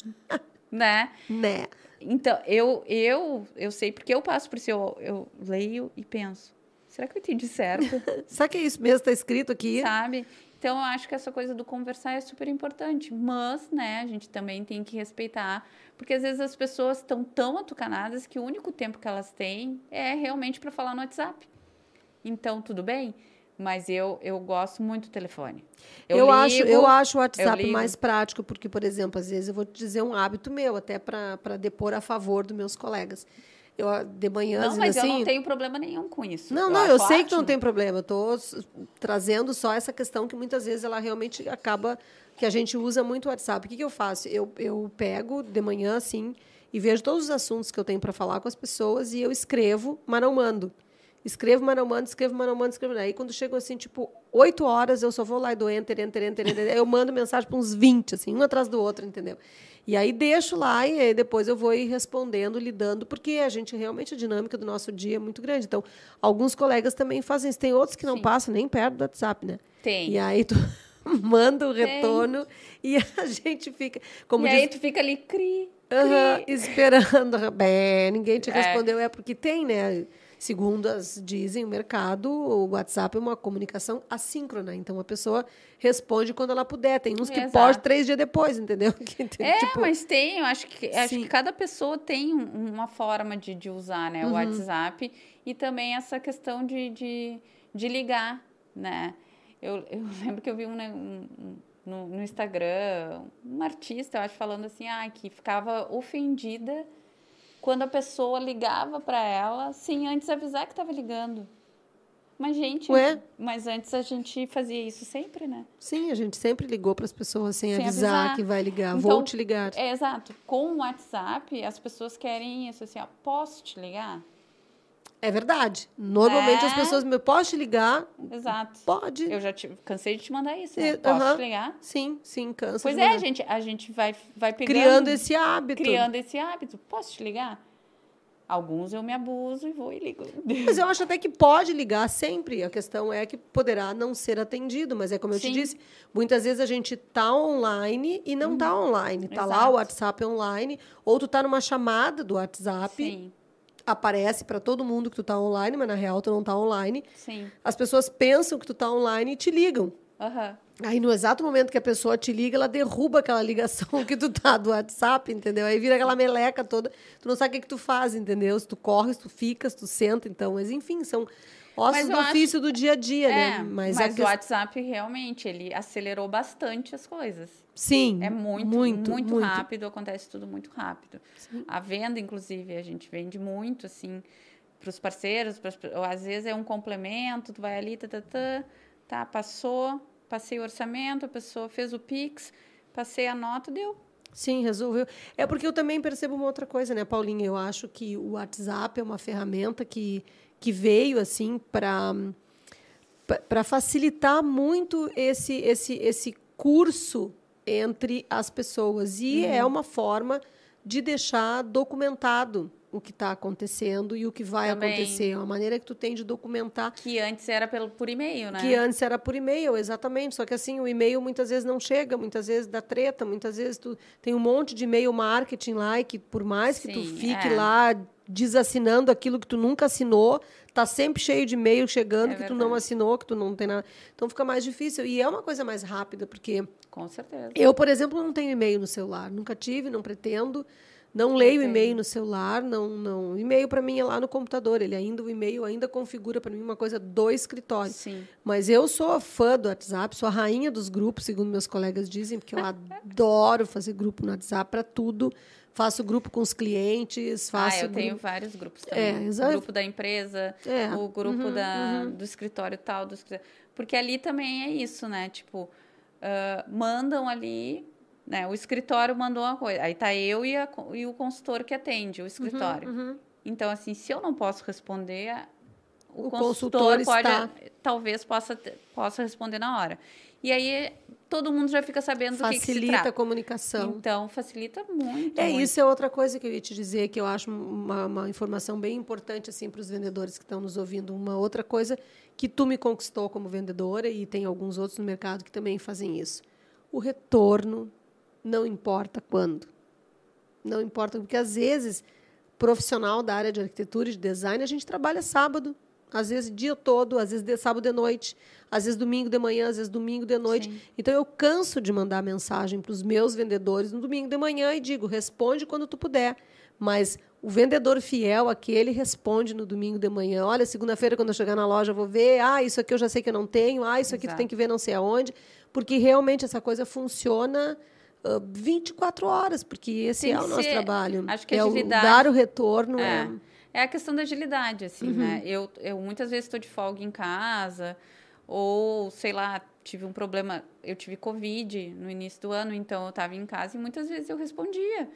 né? Né? Então, eu, eu, eu sei porque eu passo por isso. Eu, eu leio e penso. Será que eu entendi certo? Será que é isso mesmo está escrito aqui? Sabe? Então, eu acho que essa coisa do conversar é super importante. Mas, né, a gente também tem que respeitar, porque às vezes as pessoas estão tão atucanadas que o único tempo que elas têm é realmente para falar no WhatsApp. Então, tudo bem? Mas eu, eu gosto muito do telefone. Eu, eu ligo, acho, eu acho o WhatsApp mais prático, porque, por exemplo, às vezes eu vou te dizer um hábito meu, até para depor a favor dos meus colegas. Eu, de manhã, não, mas assim, eu não tenho problema nenhum com isso. Não, eu não, eu sei ótimo. que não tem problema. Eu estou trazendo só essa questão que muitas vezes ela realmente acaba que a gente usa muito o WhatsApp. O que, que eu faço? Eu, eu pego de manhã assim e vejo todos os assuntos que eu tenho para falar com as pessoas e eu escrevo, mas não mando. Escrevo, mas não mando, escrevo, mas não mando, escrevo. Aí quando chegam assim, tipo, oito horas, eu só vou lá e dou enter, enter, enter, enter. eu mando mensagem para uns 20, assim, um atrás do outro, entendeu? E aí deixo lá e aí depois eu vou ir respondendo, lidando, porque a gente realmente a dinâmica do nosso dia é muito grande. Então, alguns colegas também fazem isso. Tem outros que não Sim. passam nem perto do WhatsApp, né? Tem. E aí tu manda o retorno Tem. e a gente fica. Como e diz, aí tu fica ali, cri. cri. Uh -huh, esperando. Bem, ninguém te é. respondeu. É. é porque tem, né? Segundo as dizem o mercado, o WhatsApp é uma comunicação assíncrona. Então a pessoa responde quando ela puder. Tem uns que Exato. pode três dias depois, entendeu? Que, é, tipo... mas tem. Eu acho que, acho que cada pessoa tem uma forma de, de usar né, o uhum. WhatsApp e também essa questão de, de, de ligar, né? Eu, eu lembro que eu vi um, né, um no, no, Instagram, um artista, eu acho, falando assim, ah, que ficava ofendida quando a pessoa ligava para ela sem antes avisar que estava ligando. Mas, gente, Ué? mas antes a gente fazia isso sempre, né? Sim, a gente sempre ligou para as pessoas sem, sem avisar, avisar, que vai ligar. Então, Vou te ligar. É, exato. Com o WhatsApp, as pessoas querem isso assim, ó, posso te ligar? É verdade. Normalmente É. as pessoas me posso te ligar? Exato. Pode. Eu já te, cansei de te mandar isso, né? Posso aham. te ligar? Sim, sim, cansa. Pois é, a gente, a gente vai, vai pegando... Criando esse hábito. criando esse hábito. Posso te ligar? Alguns eu me abuso e vou e ligo. Mas eu acho até que pode ligar sempre. A questão é que poderá não ser atendido, mas é como eu te Sim. disse, muitas vezes a gente tá online e não tá online. Tá lá o WhatsApp online, ou tu tá numa chamada do WhatsApp, Sim, aparece para todo mundo que tu tá online, mas na real tu não tá online. sim. As pessoas pensam que tu tá online e te ligam. Aham. Aí, no exato momento que a pessoa te liga, ela derruba aquela ligação que tu tá do WhatsApp, entendeu? Aí vira aquela meleca toda. Tu não sabe o que, que tu faz, entendeu? Se tu corre, se tu fica, se tu senta, então. Mas, enfim, são ossos Mas do eu acho- ofício do dia a dia, É, né? mas, a o quest- WhatsApp realmente, ele acelerou bastante as coisas. Sim. É muito, muito, muito, muito. rápido, acontece tudo muito rápido. A venda, inclusive, a gente vende muito, assim, para os parceiros. pras- ou às vezes é um complemento, tu vai ali, tá, tá, tá, tá, passou, passei o orçamento, a pessoa fez o Pix, passei a nota, deu. Sim, resolveu. É porque eu também percebo uma outra coisa, né, Paulinha? Eu acho que o WhatsApp é uma ferramenta que, que veio, assim, para para facilitar muito esse, esse, esse curso entre as pessoas. E é uma forma de deixar documentado o que está acontecendo e o que vai Também. acontecer. É uma maneira que tu tem de documentar Que antes era pelo, por e-mail, né? que antes era por e-mail, exatamente. Só que assim, o e-mail muitas vezes não chega, muitas vezes dá treta, muitas vezes tu tem um monte de e-mail marketing lá e que por mais que tu Sim, fique é. lá desassinando aquilo que tu nunca assinou, tá sempre cheio de e-mail chegando É que tu não verdade. assinou, que tu não tem nada. Então fica mais difícil. E é uma coisa mais rápida, porque Com certeza. eu, por exemplo, não tenho e-mail no celular, nunca tive, não pretendo. Não leio e-mail no celular, não, não. E-mail para mim é lá no computador. Ele ainda o e-mail ainda configura para mim uma coisa do escritório. Sim. Mas eu sou fã do WhatsApp, sou a rainha dos grupos, segundo meus colegas dizem, porque eu adoro fazer grupo no WhatsApp para tudo. Faço grupo com os clientes, faço. ah, eu tenho grupo- vários grupos É, também. exato. o grupo da empresa, É, o grupo uhum, da, do escritório tal, do escritório. Porque ali também é isso, né? Tipo, ah, mandam ali, né? O escritório mandou uma coisa. Aí tá eu e, a e o consultor que atende o escritório. Uhum. Então, assim, se eu não posso responder, o, O consultor, consultor pode, está. talvez possa, possa responder na hora. E aí todo mundo já fica sabendo do que, que Facilita a comunicação. Então, facilita muito. É, muito. isso é outra coisa que eu ia te dizer, que eu acho uma, uma informação bem importante assim, para os vendedores que estão nos ouvindo. Uma outra coisa que tu me conquistou como vendedora, e tem alguns outros no mercado que também fazem isso. O retorno não importa quando. Não importa, porque às vezes, profissional da área de arquitetura e de design, a gente trabalha sábado, às vezes dia todo, às vezes de sábado de noite, às vezes domingo de manhã, às vezes domingo de noite. Sim. Então eu canso de mandar mensagem para os meus vendedores no domingo de manhã e digo: responde quando tu puder. Mas o vendedor fiel, aquele, responde no domingo de manhã. Olha, segunda-feira, quando eu chegar na loja, eu vou ver. Ah, isso aqui eu já sei que eu não tenho. Ah, isso aqui tu Exato. tem que ver não sei aonde. Porque realmente essa coisa funciona ah, 24 horas, porque esse Tem é o nosso trabalho. acho que é o dar o retorno. É. É. É a questão da agilidade, assim, né? Uhum. Eu, eu muitas vezes estou de folga em casa, ou, sei lá, tive um problema, eu tive Covid no início do ano, então eu estava em casa e muitas vezes eu respondia,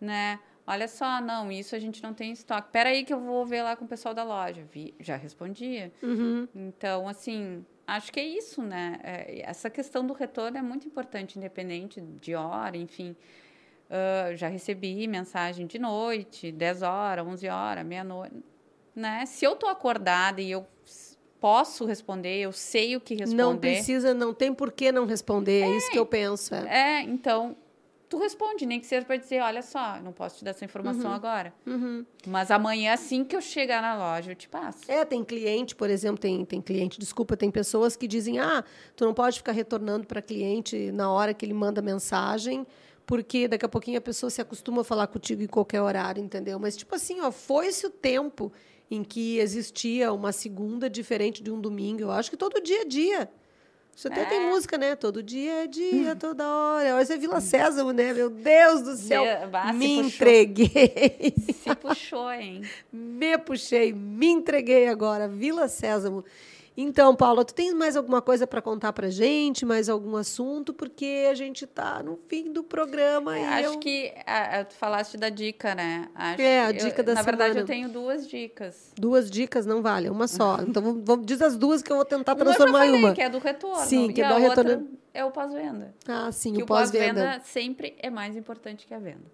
né? Olha só, não, isso a gente não tem em estoque. Espera aí que eu vou ver lá com o pessoal da loja. Vi, já respondia. Uhum. Então, assim, acho que é isso, né? É, essa questão do retorno é muito importante, independente de hora, enfim. Ah, já recebi mensagem de noite, 10 horas, 11 horas, meia-noite, né? Se eu tô acordada e eu posso responder, eu sei o que responder. Não precisa, não tem por que não responder. É, isso que eu penso. É. É, então, tu responde, nem que seja para dizer, olha só, não posso te dar essa informação agora. Uhum. Mas amanhã, assim que eu chegar na loja, eu te passo. É, tem cliente, por exemplo, tem, tem cliente, desculpa, tem pessoas que dizem: ah, tu não pode ficar retornando para cliente na hora que ele manda mensagem, porque daqui a pouquinho a pessoa se acostuma a falar contigo em qualquer horário, entendeu? Mas, tipo assim, ó, foi-se o tempo em que existia uma segunda diferente de um domingo. Eu acho que todo dia é dia. Isso até tem música, né? Todo dia é dia, toda hora. Essa é Vila Sésamo, né? Meu Deus do céu. Bah, me puxou. entreguei. Se puxou, hein? Me puxei, me entreguei agora, Vila Sésamo. Então, Paula, tu tem mais alguma coisa para contar para gente? Mais algum assunto? Porque a gente está no fim do programa. É, e acho eu... que a, a, tu falaste da dica, né? Acho é, a dica eu, da Na semana. verdade, eu tenho duas dicas. Duas dicas não vale, uma só. então, vamos, vamos, diz as duas que eu vou tentar transformar em uma. que é do retorno. Sim, que é do retorno. é o pós-venda. Ah, sim, Que o pós-venda. pós-venda sempre é mais importante que a venda.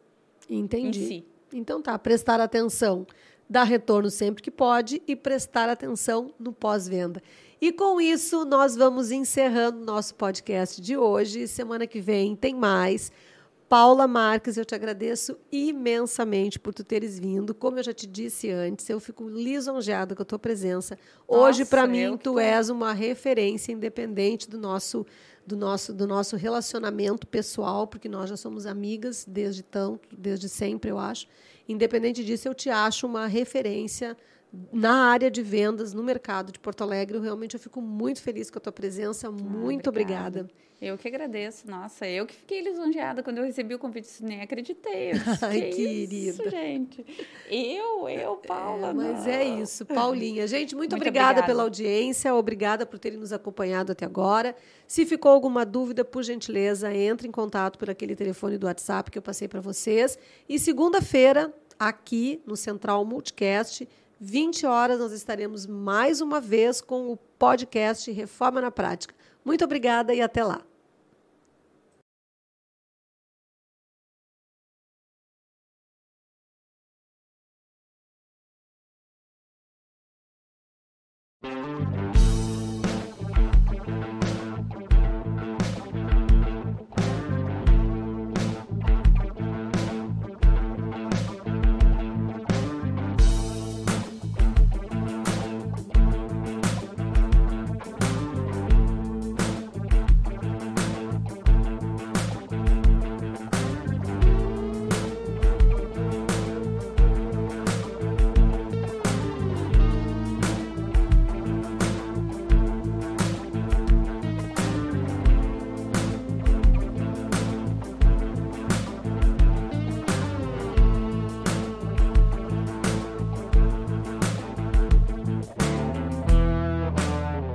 Entendi. Em si. Então tá, prestar atenção, dar retorno sempre que pode e prestar atenção no pós-venda. E com isso, nós vamos encerrando nosso podcast de hoje. Semana que vem tem mais. Paula Marques, eu te agradeço imensamente por tu teres vindo. Como eu já te disse antes, eu fico lisonjeada com a tua presença. Hoje, para mim, tu tô- és uma referência independente do nosso, do, nosso, do nosso relacionamento pessoal, porque nós já somos amigas desde tanto, desde sempre, eu acho. Independente disso, eu te acho uma referência na área de vendas no mercado de Porto Alegre. Eu realmente eu fico muito feliz com a tua presença. Muito obrigada. Eu que agradeço. Nossa, eu que fiquei lisonjeada quando eu recebi o convite. Nem acreditei. Eu disse, Ai, que Isso, querida. gente. Eu, eu, Paula. É, mas não. é isso, Paulinha. Gente, muito, Muito obrigada, obrigada. pela audiência, obrigada por terem nos acompanhado até agora. Se ficou alguma dúvida, por gentileza, entre em contato por aquele telefone do WhatsApp que eu passei para vocês. E segunda-feira, aqui no Central Multicast, 20 horas, nós estaremos mais uma vez com o podcast Reforma na Prática. Muito obrigada e até lá.